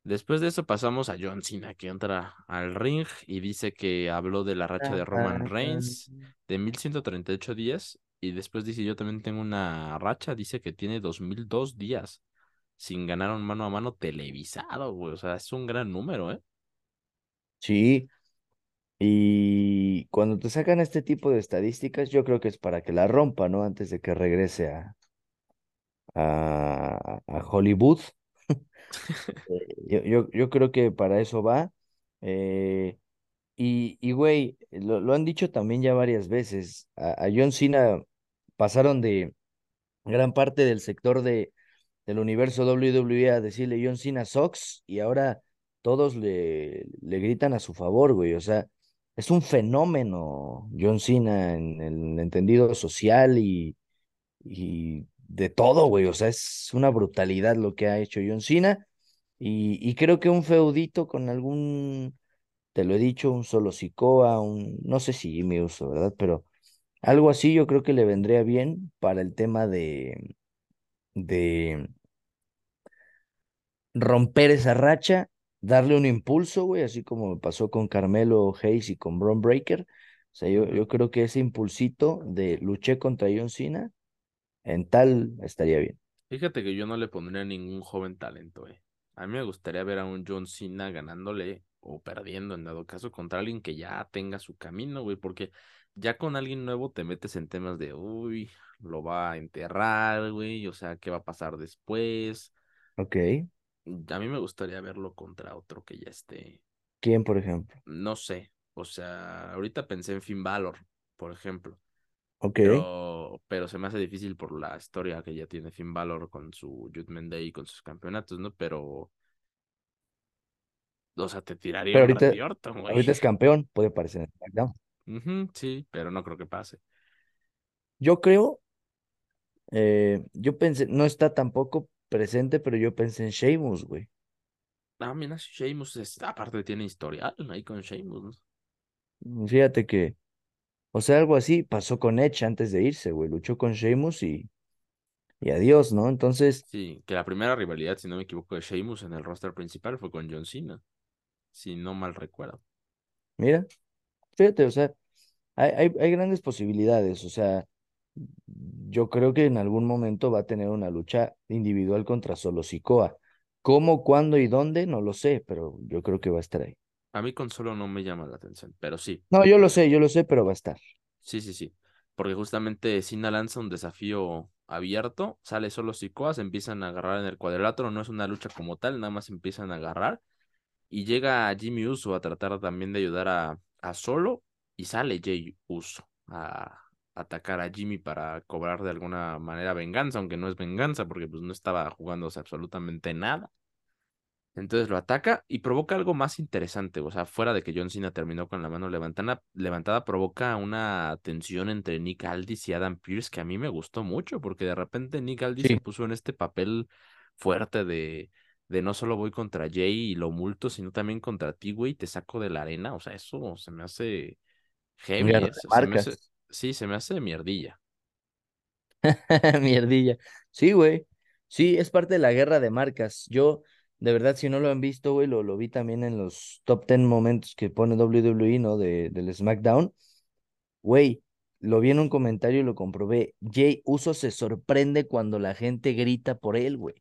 Después de eso pasamos a John Cena, que entra al ring y dice que habló de la racha de Roman Reigns de 1138 días. Y después dice, yo también tengo una racha, dice que tiene 2002 días sin ganar un mano a mano televisado, güey. O sea, es un gran número, ¿eh? Sí, y cuando te sacan este tipo de estadísticas, yo creo que es para que la rompa, ¿no? Antes de que regrese a, a, a Hollywood. Eh, Yo, yo, yo creo que para eso va. Eh, y, y, güey, lo, lo han dicho también ya varias veces. A, a John Cena pasaron de gran parte del sector de, del universo WWE a decirle John Cena Sox y ahora todos le, le gritan a su favor, güey. O sea, es un fenómeno John Cena en el entendido social y, y de todo, güey. O sea, es una brutalidad lo que ha hecho John Cena. Y, y creo que un feudito con algún, te lo he dicho, un solo Sikoa, un, no sé si me uso, ¿verdad? Pero algo así yo creo que le vendría bien para el tema de, de romper esa racha, darle un impulso, güey, así como me pasó con Carmelo Hayes y con Bron Breaker. O sea, yo, yo creo que ese impulsito de luché contra John Cena, en tal estaría bien. Fíjate que yo no le pondría ningún joven talento, eh. A mí me gustaría ver a un John Cena ganándole o perdiendo en dado caso contra alguien que ya tenga su camino, güey, porque ya con alguien nuevo te metes en temas de, uy, lo va a enterrar, güey, o sea, ¿qué va a pasar después? Ok. A mí me gustaría verlo contra otro que ya esté, ¿Quién, por ejemplo? no sé, o sea, ahorita pensé en Finn Balor, por ejemplo. Ok. Pero, pero se me hace difícil por la historia que ya tiene Finn Balor con su Judgment Day y con sus campeonatos, ¿no? Pero, O sea, te tiraría Pero ahorita, Randy Orton, güey. ahorita es campeón, puede parecer en SmackDown. Ujú, sí, pero no creo que pase. Yo creo, eh, yo pensé, no está tampoco presente, pero yo pensé en Sheamus, güey. Ah, mira, Sheamus, aparte tiene historial ahí con Sheamus. ¿no? Fíjate que, o sea, algo así pasó con Edge antes de irse, güey. Luchó con Sheamus y, y adiós, ¿no? Entonces, Sí, que la primera rivalidad, si no me equivoco, de Sheamus en el roster principal fue con John Cena, si no mal recuerdo. mira, fíjate, o sea, hay, hay, hay grandes posibilidades, o sea, yo creo que en algún momento va a tener una lucha individual contra Solo Sikoa. ¿Cómo, cuándo y dónde? No lo sé, pero yo creo que va a estar ahí. A mí con solo no me llama la atención, pero sí. No, yo lo sé, yo lo sé, pero va a estar. Sí, sí, sí. Porque justamente Cena lanza un desafío abierto, sale solo Sikoa, se empiezan a agarrar en el cuadrilátero, no es una lucha como tal, nada más empiezan a agarrar. Y llega Jimmy Uso a tratar también de ayudar a, a Solo y sale Jay Uso a atacar a Jimmy para cobrar de alguna manera venganza, aunque no es venganza porque pues no estaba jugándose absolutamente nada. Entonces lo ataca y provoca algo más interesante, o sea, fuera de que John Cena terminó con la mano levantada, levantada provoca una tensión entre Nick Aldis y Adam Pearce que a mí me gustó mucho porque de repente Nick Aldis se puso en este papel fuerte de, de no solo voy contra Jay y lo multo, sino también contra ti, güey, te saco de la arena, o sea, eso se me hace heavy, Se me hace, sí, se me hace mierdilla. Mierdilla. Sí, güey. Sí, es parte de la guerra de marcas. Yo, de verdad, si no lo han visto, güey, lo, lo vi también en los top 10 momentos que pone WWE, ¿no? De, del SmackDown. Güey, lo vi en un comentario y lo comprobé. Jay Uso se sorprende cuando la gente grita por él, güey.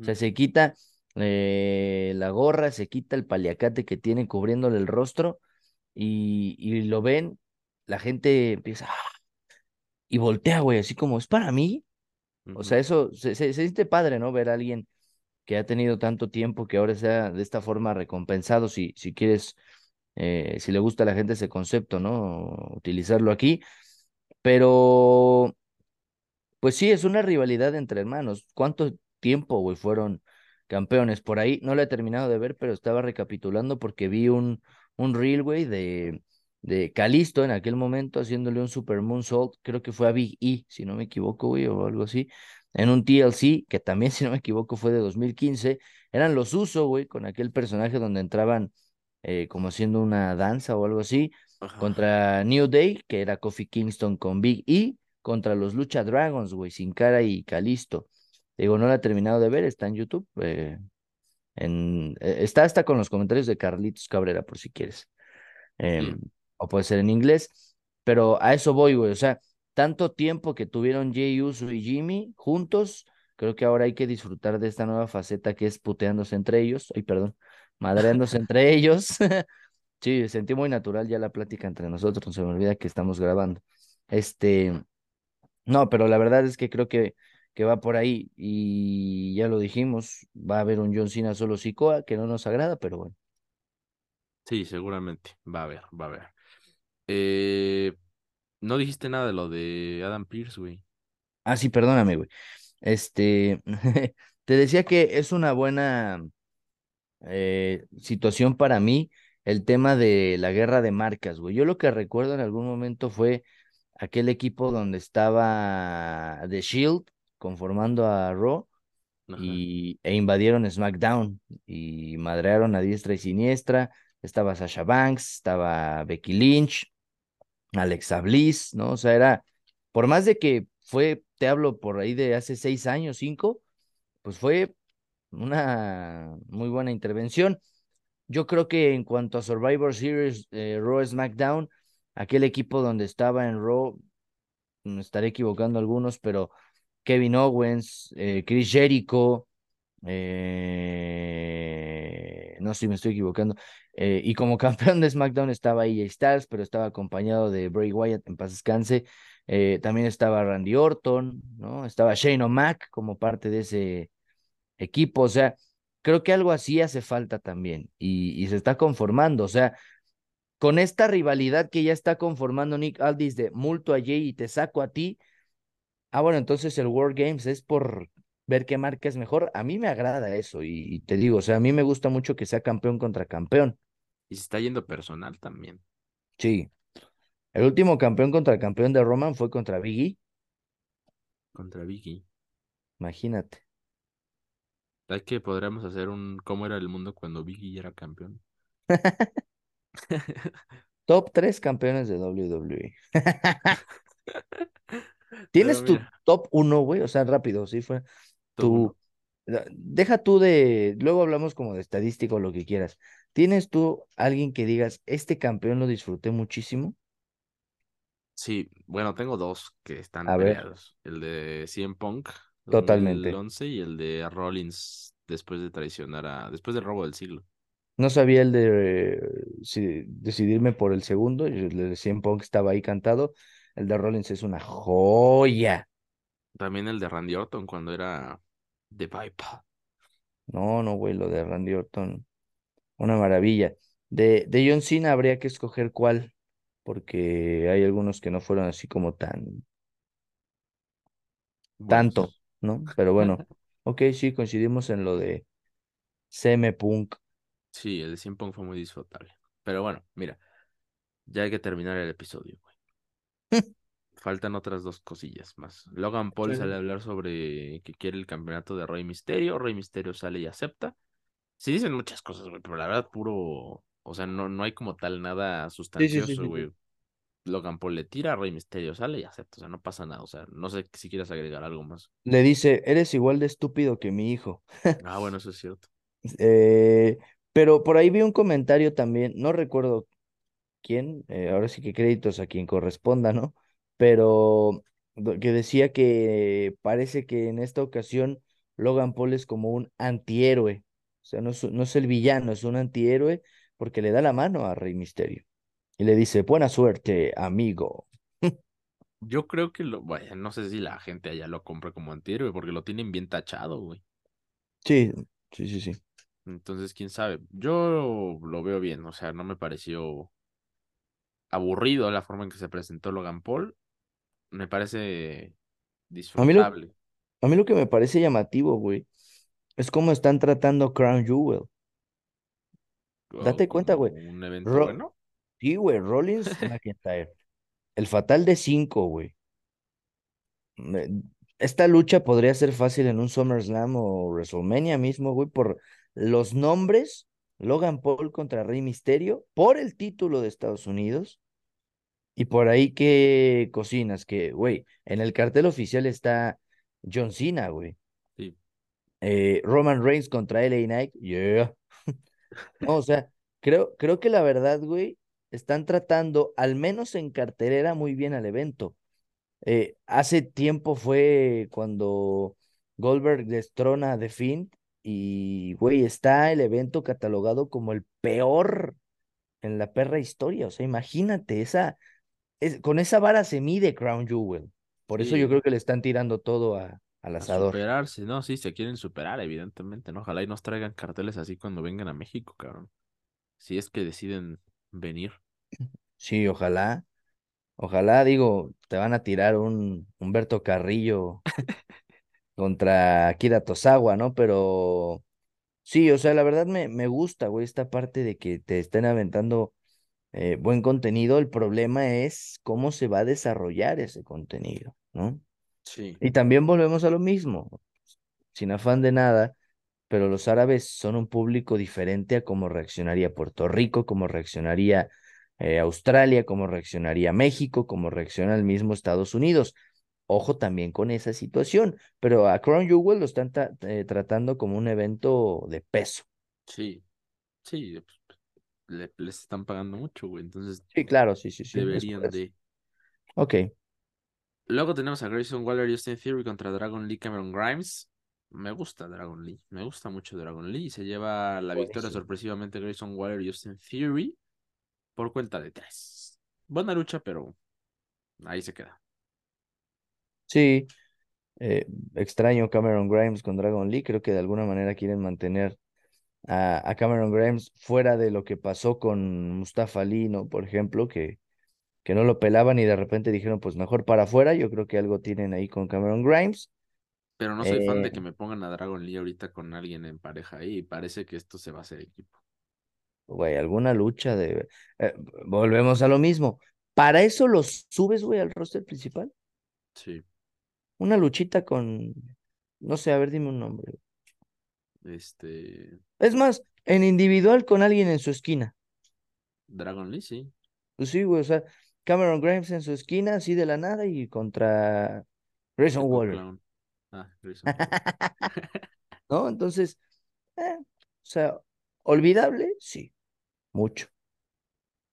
O sea, se quita eh, la gorra, se quita el paliacate que tiene cubriéndole el rostro y, y lo ven, la gente empieza "Ah", y voltea, güey, así como, ¿es para mí? O sea, eso se, se, se siente padre, ¿no? Ver a alguien que ha tenido tanto tiempo que ahora sea de esta forma recompensado, si, si quieres, eh, si le gusta a la gente ese concepto, ¿no? Utilizarlo aquí. Pero pues sí, es una rivalidad entre hermanos. ¿Cuánto tiempo, güey, fueron campeones? Por ahí no lo he terminado de ver, pero estaba recapitulando porque vi un, un reel, güey, de, de Kalisto en aquel momento haciéndole un Super Moonsault, creo que fue a Big E, si no me equivoco, güey, o algo así, en un TLC, que también, si no me equivoco, fue de 2015. Eran los Uso, güey, con aquel personaje donde entraban eh, como haciendo una danza o algo así, Ajá. contra New Day, que era Kofi Kingston con Big E contra los Lucha Dragons, güey, Sin Cara y Calisto. Digo, no la he terminado de ver, está en YouTube. eh, en, eh, está hasta con los comentarios de Carlitos Cabrera, por si quieres. Sí, em, o puede ser en inglés. Pero a eso voy, güey. O sea, tanto tiempo que tuvieron Jay Uso y Jimmy juntos, creo que ahora hay que disfrutar de esta nueva faceta que es puteándose entre ellos. Ay, perdón, madreándose entre ellos. Sí, sentí muy natural ya la plática entre nosotros, no se me olvida que estamos grabando. Este, no, pero la verdad es que creo que, que va por ahí y ya lo dijimos, va a haber un John Cena solo Sikoa que no nos agrada, pero bueno. sí, seguramente. Va a haber, va a haber. Eh, no dijiste nada de lo de Adam Pearce, güey. Ah, sí, perdóname, güey. Este, te decía que es una buena eh, situación para mí el tema de la guerra de marcas, güey. Yo lo que recuerdo en algún momento fue aquel equipo donde estaba The Shield conformando a Raw y, e invadieron SmackDown y madrearon a diestra y siniestra. Estaba Sasha Banks, estaba Becky Lynch, Alexa Bliss, ¿no? O sea, era, por más de que fue, te hablo por ahí de hace seis años, cinco, pues fue una muy buena intervención. Yo creo que en cuanto a Survivor Series, eh, Raw SmackDown, aquel equipo donde estaba en Raw, me estaré equivocando algunos, pero Kevin Owens, eh, Chris Jericho, eh, no sé si me estoy equivocando. eh, y como campeón de SmackDown estaba AJ Styles, pero estaba acompañado de Bray Wyatt, en paz descanse. También estaba Randy Orton, ¿no? Estaba Shane O'Mac como parte de ese equipo. O sea, creo que algo así hace falta también y, y se está conformando. O sea, con esta rivalidad que ya está conformando Nick Aldis de multo a Jay y te saco a ti. Ah, bueno, entonces el World Games es por ver qué marca es mejor. A mí me agrada eso y, y te digo, o sea, a mí me gusta mucho que sea campeón contra campeón. Y se está yendo personal también. Sí. El último campeón contra campeón de Roman fue contra Biggie. Contra Vicky. Imagínate. Es que podríamos hacer un cómo era el mundo cuando Vicky era campeón. Top 3 campeones de WWE. ¿Tienes tu top 1, güey? O sea, rápido, sí fue. uno. Tu, deja tú de, luego hablamos como de estadística o lo que quieras. ¿Tienes tú alguien que digas, este campeón lo disfruté muchísimo? Sí, bueno, tengo dos que están A ver, peleados. El de CM Punk totalmente. 2011 y el de Rollins después de traicionar a... después del robo del siglo. No sabía el de eh, si- decidirme por el segundo, el de CM Punk estaba ahí cantado. El de Rollins es una joya. También el de Randy Orton cuando era The Viper. No, no, güey, lo de Randy Orton, una maravilla. De, de John Cena habría que escoger cuál, porque hay algunos que no fueron así como tan, tanto. ¿no? Pero bueno, ok, sí, coincidimos en lo de CM Punk. Sí, el de CM Punk fue muy disfrutable. Pero bueno, mira, ya hay que terminar el episodio. Faltan otras dos cosillas más. Logan Paul sale a hablar sobre que quiere el campeonato de Rey Misterio. Rey Misterio sale y acepta. Sí dicen muchas cosas, güey, pero la verdad puro... O sea, no, no hay como tal nada sí, sustancioso, güey. sí. Logan Paul le tira, Rey Misterio sale y acepta. O sea, no pasa nada. O sea, no sé si quieres agregar algo más. Le dice, eres igual de estúpido que mi hijo. Ah, bueno, eso es cierto. Eh, pero por ahí vi un comentario también, no recuerdo quién, eh, ahora sí que créditos a quien corresponda, ¿no? Pero que decía que parece que en esta ocasión Logan Paul es como un antihéroe, o sea, no es, no es el villano, es un antihéroe porque le da la mano a Rey Misterio y le dice, buena suerte, amigo. Yo creo que lo... Vaya, no sé si la gente allá lo compra como antihéroe porque lo tienen bien tachado, güey. Sí, sí, sí, sí. Entonces, quién sabe. Yo lo veo bien, o sea, no me pareció aburrido la forma en que se presentó Logan Paul. Me parece A mí lo, disfrutable. a mí lo que me parece llamativo, güey, es cómo están tratando Crown Jewel. Date cuenta, como güey. un evento Ro- bueno. sí, güey, Rollins McIntyre. El fatal de cinco, güey. Me- Esta lucha podría ser fácil en un SummerSlam o WrestleMania mismo, güey, por los nombres. Logan Paul contra Rey Misterio por el título de Estados Unidos. Y por ahí que cocinas, que, güey, en el cartel oficial está John Cena, güey. Sí, Eh, Roman Reigns contra LA Knight, yeah. No, o sea, creo, creo que la verdad, güey, están tratando, al menos en cartelera, muy bien al evento. Eh, hace tiempo fue cuando Goldberg destrona a The Fiend y, güey, está el evento catalogado como el peor en la perra historia. O sea, imagínate, esa, es, con esa vara se mide Crown Jewel. Por eso yo creo que le están tirando todo a, al a asador. superarse, ¿no? Sí, se quieren superar, evidentemente, ¿no? Ojalá y nos traigan carteles así cuando vengan a México, cabrón. Si es que deciden venir. Sí, ojalá. Ojalá, digo, te van a tirar un Humberto Carrillo contra Akira Tozawa, ¿no? Pero sí, o sea, la verdad me, me gusta, güey, esta parte de que te estén aventando eh, buen contenido. El problema es cómo se va a desarrollar ese contenido, ¿no? Sí, Y también volvemos a lo mismo, sin afán de nada, pero los árabes son un público diferente a cómo reaccionaría Puerto Rico, cómo reaccionaría eh, Australia, cómo reaccionaría México, cómo reacciona el mismo Estados Unidos. Ojo también con esa situación, pero a Crown Jewel lo están eh, tratando como un evento de peso. sí, sí. Le- les están pagando mucho, güey. Entonces Sí, claro, sí, sí, sí, deberían de. Ok, Luego tenemos a Grayson Waller y Austin Theory contra Dragon Lee Cameron Grimes. Me gusta Dragon Lee. Me gusta mucho Dragon Lee. Y se lleva la victoria sorpresivamente Grayson Waller y Austin Theory por cuenta de tres. Buena lucha, pero ahí se queda. Sí, eh, extraño Cameron Grimes con Dragon Lee, creo que de alguna manera quieren mantener a, a Cameron Grimes fuera de lo que pasó con Mustafa Ali, ¿no? Por ejemplo, que, que no lo pelaban y de repente dijeron, pues mejor para afuera. Yo creo que algo tienen ahí con Cameron Grimes. Pero no soy fan Eh, de que me pongan a Dragon Lee ahorita con alguien en pareja ahí. Parece que esto se va a hacer equipo. güey, alguna lucha de... eh, volvemos a lo mismo. Para eso los subes, güey, al roster principal. Sí. Una luchita con... No sé, a ver, dime un nombre. Este. Es más, en individual con alguien en su esquina. Dragon Lee, sí. Pues sí, güey, o sea, Cameron Grimes en su esquina, así de la nada, y contra Grayson Waller. Ah, Grayson Waller. ¿No? Entonces, eh, o sea, olvidable, sí, mucho.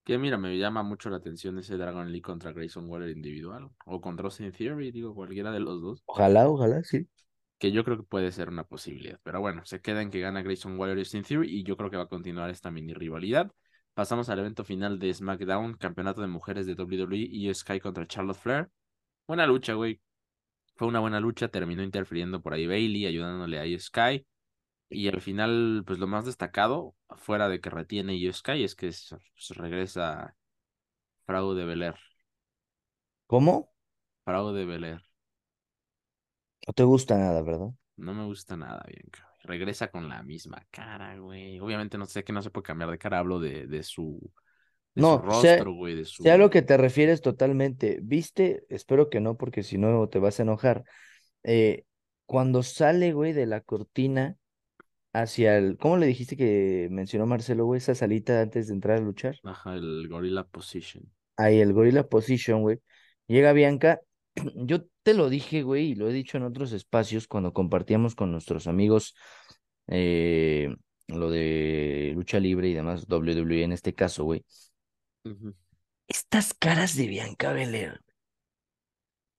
Que mira, me llama mucho la atención ese Dragon Lee contra Grayson Waller individual. O contra Austin Theory, digo, cualquiera de los dos. Ojalá, ojalá, sí. Que yo creo que puede ser una posibilidad. Pero bueno, se queda en que gana Grayson Waller y Austin Theory. Y yo creo que va a continuar esta mini rivalidad. Pasamos al evento final de SmackDown, campeonato de mujeres de WWE y Sky contra Charlotte Flair. Buena lucha, güey. Fue una buena lucha, terminó interfiriendo por ahí Bailey, ayudándole a Sky. Y al final, pues lo más destacado, fuera de que retiene Sky, es que s- pues, regresa Frau de Belair. ¿Cómo? Frau de Belair. No te gusta nada, ¿verdad? No me gusta nada, Bianca. Regresa con la misma cara, güey. Obviamente no sé que no se puede cambiar de cara, hablo de, de su, de su No, sé, rostro, güey, de su... sé a lo que te refieres totalmente. ¿Viste? Espero que no, porque si no te vas a enojar. Eh, cuando sale, güey, de la cortina hacia el... ¿Cómo le dijiste que mencionó Marcelo, güey? Esa salita antes de entrar a luchar. Ajá, el Gorilla Position. Ahí el Gorilla Position, güey. Llega Bianca. Yo te lo dije, güey, y lo he dicho en otros espacios cuando compartíamos con nuestros amigos eh, lo de lucha libre y demás, WWE en este caso, güey. Estas caras de Bianca Belair,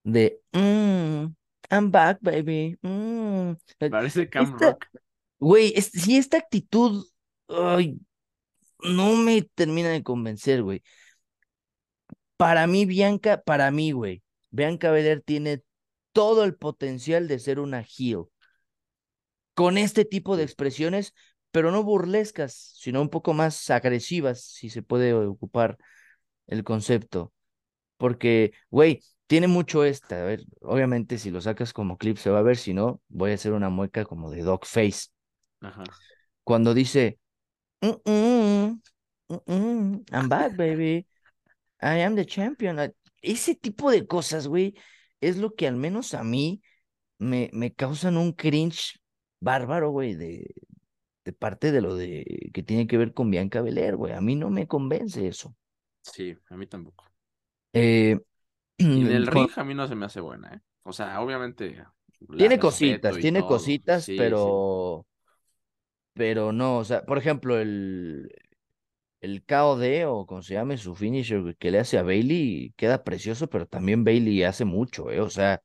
de mm, I'm back, baby. mm". Eh, Parece Cam Esta, Rock. güey, es- si esta actitud, ay, no me termina de convencer, güey. Para mí, Bianca, para mí, güey, Bianca Belair tiene todo el potencial de ser una heel. Con este tipo de expresiones, pero no burlescas, sino un poco más agresivas, si se puede ocupar el concepto. Porque, güey, tiene mucho esta. A ver, obviamente, si lo sacas como clip se va a ver, si no, voy a hacer una mueca como de dog face. Ajá. Cuando dice, "Mm, mm, mm, mm, I'm back, baby. I am the champion. Ese tipo de cosas, güey, es lo que al menos a mí me, me causan un cringe bárbaro, güey, de, de parte de lo de que tiene que ver con Bianca Belair, güey. A mí no me convence eso. Sí, a mí tampoco. Eh, Y con- ring a mí no se me hace buena, ¿eh? O sea, obviamente tiene cositas, tiene todo. cositas, Sí, sí. pero, pero no, o sea, por ejemplo, el, el KOD o como se llame su finisher que le hace a Bailey queda precioso, pero también Bailey hace mucho, ¿eh? O sea,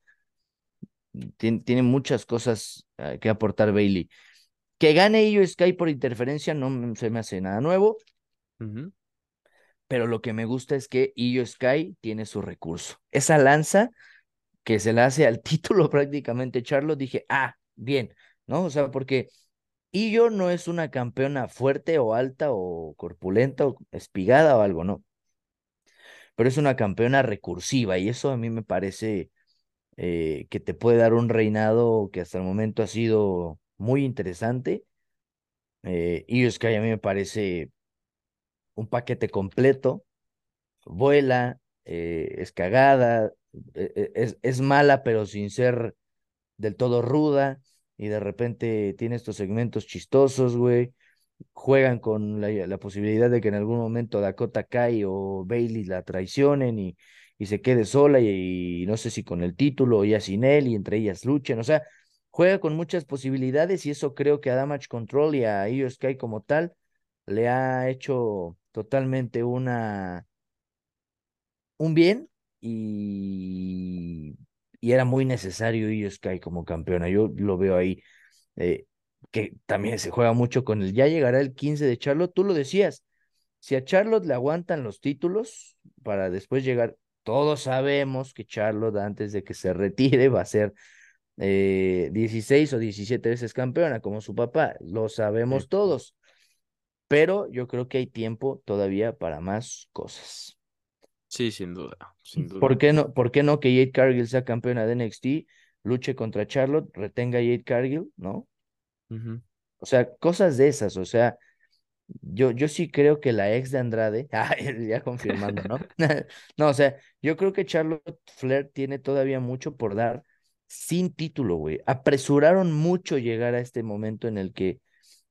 tiene, tiene muchas cosas eh, que aportar Bailey. Que gane Io Sky por interferencia no se me hace nada nuevo, pero lo que me gusta es que Io Sky tiene su recurso. Esa lanza que se la hace al título prácticamente Charlotte, dije, ah, bien, ¿no? O sea, porque Io no es una campeona fuerte o alta o corpulenta o espigada o algo, no. Pero es una campeona recursiva y eso a mí me parece eh, que te puede dar un reinado que hasta el momento ha sido muy interesante. Eh, Io Sky a mí me parece un paquete completo, vuela, eh, es cagada, e- e- es, es mala pero sin ser del todo ruda y de repente tiene estos segmentos chistosos, güey. Juegan con la, posibilidad de que en algún momento Dakota Kai o Bailey la traicionen y, y se quede sola y, y no sé si con el título o ya sin él y entre ellas luchen. O sea, juega con muchas posibilidades y eso creo que a Damage Control y a Io Sky como tal le ha hecho totalmente una un bien y, y era muy necesario Io Sky como campeona. Yo lo veo ahí, eh, que también se juega mucho con el, ya llegará el 15 de Charlotte, tú lo decías, si a Charlotte le aguantan los títulos para después llegar, todos sabemos que Charlotte antes de que se retire va a ser eh, 16 o 17 veces campeona como su papá, lo sabemos Sí. todos, pero yo creo que hay tiempo todavía para más cosas. Sí, sin duda, sin duda. ¿Por qué no, por qué no que Jade Cargill sea campeona de NXT? luche contra Charlotte, retenga a Jade Cargill, ¿no? O sea, cosas de esas, o sea, yo, yo sí creo que la ex de Andrade, ah, ya confirmando, ¿no? No, o sea, yo creo que Charlotte Flair tiene todavía mucho por dar sin título, güey. Apresuraron mucho llegar a este momento en el que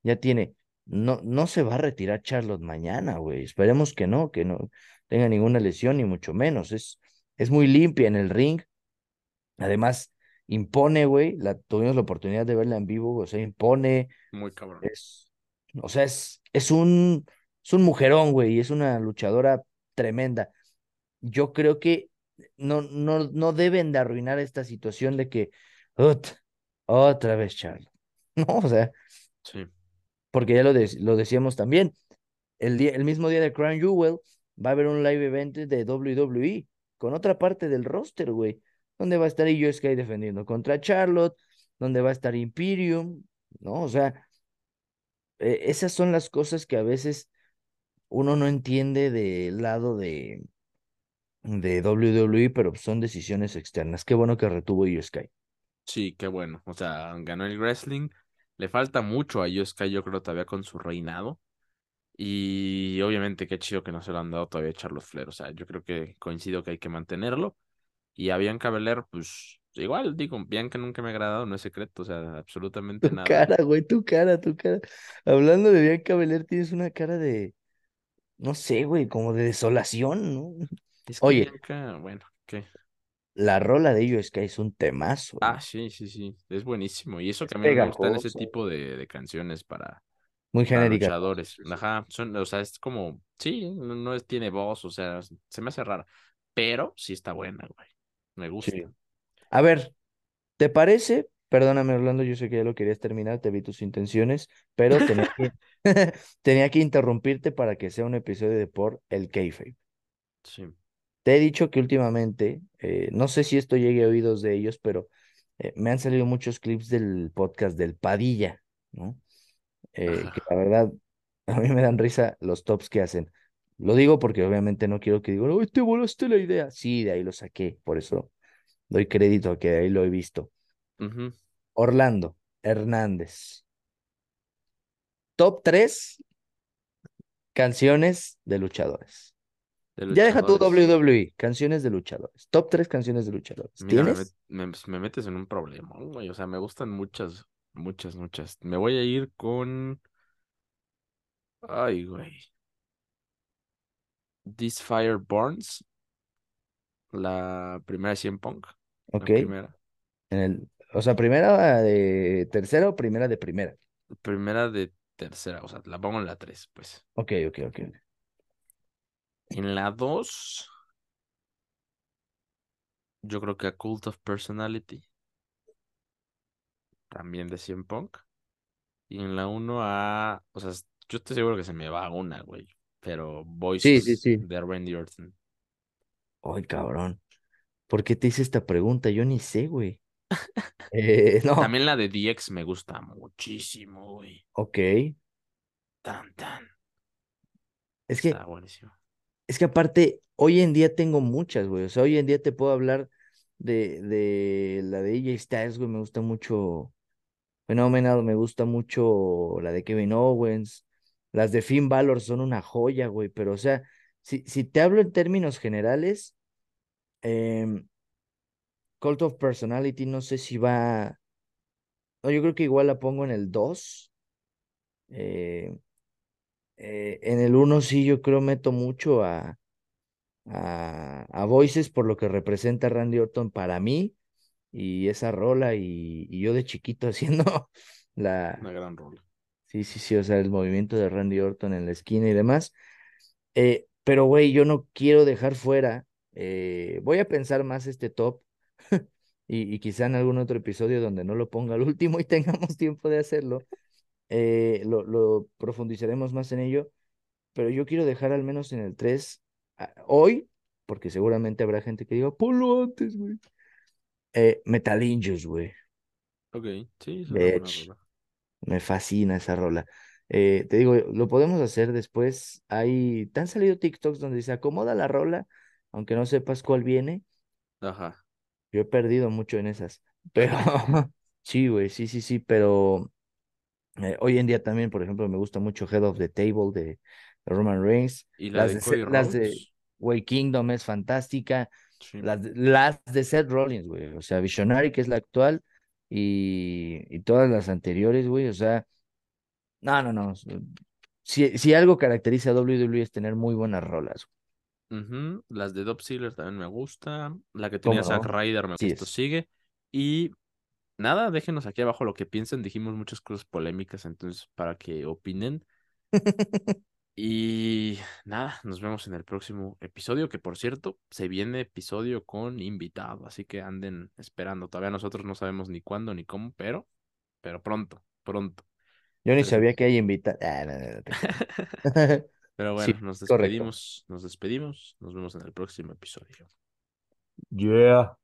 ya tiene, no, no se va a retirar Charlotte mañana, güey. Esperemos que no, que no tenga ninguna lesión, ni mucho menos. Es, es muy limpia en el ring. Además, impone, güey. La, tuvimos la oportunidad de verla en vivo, o sea, impone. Muy cabrón. Es, o sea, es, es un, es un mujerón, güey, y es una luchadora tremenda. Yo creo que no, no, no deben de arruinar esta situación de que "Ut, otra vez Charlotte. No, o sea, Sí. porque ya lo, de- lo decíamos también. El, día, el mismo día de Crown Jewel va a haber un live event de WWE con otra parte del roster, güey. Donde va a estar Io Sky defendiendo contra Charlotte, donde va a estar Imperium, ¿no? O sea, eh, esas son las cosas que a veces uno no entiende del lado de, de WWE, pero son decisiones externas. Qué bueno que retuvo Io Sky. Sí, qué bueno. O sea, ganó el wrestling. Le falta mucho a Yosuke, yo creo, todavía con su reinado. Y obviamente qué chido que no se lo han dado todavía a Charlotte Flair. O sea, yo creo que coincido que hay que mantenerlo. Y a Bianca Belair, pues igual, digo, Bianca nunca me ha agradado, no es secreto, o sea, absolutamente Tu nada. cara, güey, tu cara, tu cara. Hablando de Bianca Belair, tienes una cara de, no sé, güey, como de desolación, ¿no? Es que Oye, Bianca, bueno, ¿qué? la rola de Io Sky es un temazo, Ah, ¿no? sí, sí, sí, es buenísimo. Y eso Es que a mí no me gustan ese pegajoso, tipo de, de canciones para, muy genérica. luchadores. Ajá, son, o sea, es como, sí, no, no es, tiene voz, o sea, se me hace rara. Pero sí está buena, güey. Me gusta. Sí. A ver, ¿te parece? Perdóname, Orlando, yo sé que ya lo querías terminar, te vi tus intenciones, pero tenía que, tenía que interrumpirte para que sea un episodio de por el kayfabe. Sí. Te he dicho que últimamente, eh, no sé si esto llegue a oídos de ellos, pero eh, me han salido muchos clips del podcast del Padilla, ¿no? Eh, que la verdad, a mí me dan risa los tops que hacen. Lo digo porque obviamente no quiero que digan, ¡Uy, te volaste la idea! Sí, de ahí lo saqué, por eso doy crédito a que de ahí lo he visto. Orlando Hernández. Top 3 canciones de luchadores. De Ya deja tu. WWE, canciones de luchadores. Top 3 canciones de luchadores. Mira, me, me metes en un problema, güey. O sea, me gustan muchas, muchas, muchas. Me voy a ir con. Ay, güey. This Fire Burns. La primera de CM Punk. La Ok. primera. En el, o sea, primera de tercera o primera de primera. Primera de tercera. O sea, la pongo en la tres, pues. Ok, ok, ok. En la dos. Yo creo que a Cult of Personality. También de CM Punk. Y en la uno a. O sea, yo estoy seguro que se me va una, güey. Pero Sí, sí, Voices sí. de Randy Orton. Ay, cabrón. ¿Por qué te hice esta pregunta? Yo ni sé, güey. Eh, no, También la de DX me gusta muchísimo, güey. ok. Tan, tan. Es que, Está buenísimo. es que aparte, hoy en día tengo muchas, güey. O sea, hoy en día te puedo hablar de, de la de AJ Styles, güey. Me gusta mucho Phenomenal, me gusta mucho la de Kevin Owens. Las de Finn Balor son una joya, güey. Pero, o sea, si, si te hablo en términos generales, em, Cult of Personality, no sé si va. No, yo creo que igual la pongo en el 2. Eh, eh, en el 1 sí, yo creo meto mucho a, a, a Voices por lo que representa Randy Orton para mí y esa rola y, y yo de chiquito haciendo la... Una gran rola. Sí, sí, sí, o sea, el movimiento de Randy Orton en la esquina y demás. Eh, pero, güey, yo no quiero dejar fuera. eh, voy a pensar más este top y, y quizá en algún otro episodio donde no lo ponga al último y tengamos tiempo de hacerlo, eh, lo, lo profundizaremos más en ello. Pero yo quiero dejar al menos en el 3 a- hoy, porque seguramente habrá gente que diga, ponlo antes, güey. Eh, Metal Injust, güey. Ok, sí, es una buena rola. Me fascina esa rola. Eh, te digo, lo podemos hacer después. Hay, te han salido TikToks donde se acomoda la rola, aunque no sepas cuál viene. Ajá. Yo he perdido mucho en esas. Pero sí, güey, sí, sí, sí, pero eh, hoy en día también, por ejemplo, me gusta mucho Head of the Table de, de Roman Reigns. Y la Las de de, las de. Way Kingdom es fantástica. Sí. Las de, las de Seth Rollins, güey. O sea, Visionary, que es la actual, y, y todas las anteriores, güey. O sea, no, no, no. Si, si algo caracteriza a WWE es tener muy buenas rolas. Ujú, Las de Dub Ziggler también me gusta. La que tenía ¿Cómo Zack? Ryder me Sí gusta, es. sigue. Y nada, déjenos aquí abajo lo que piensen. Dijimos muchas cosas polémicas, entonces para que opinen. Y nada, nos vemos en el próximo episodio, que por cierto, se viene episodio con invitado, así que anden esperando. Todavía nosotros no sabemos ni cuándo ni cómo, pero, pero pronto, pronto. Yo ni Pero sabía que hay invitado. Ah, no, no, no, te creas. Pero Sí, bueno, nos correcto. despedimos, nos despedimos, nos vemos en el próximo episodio. Yeah.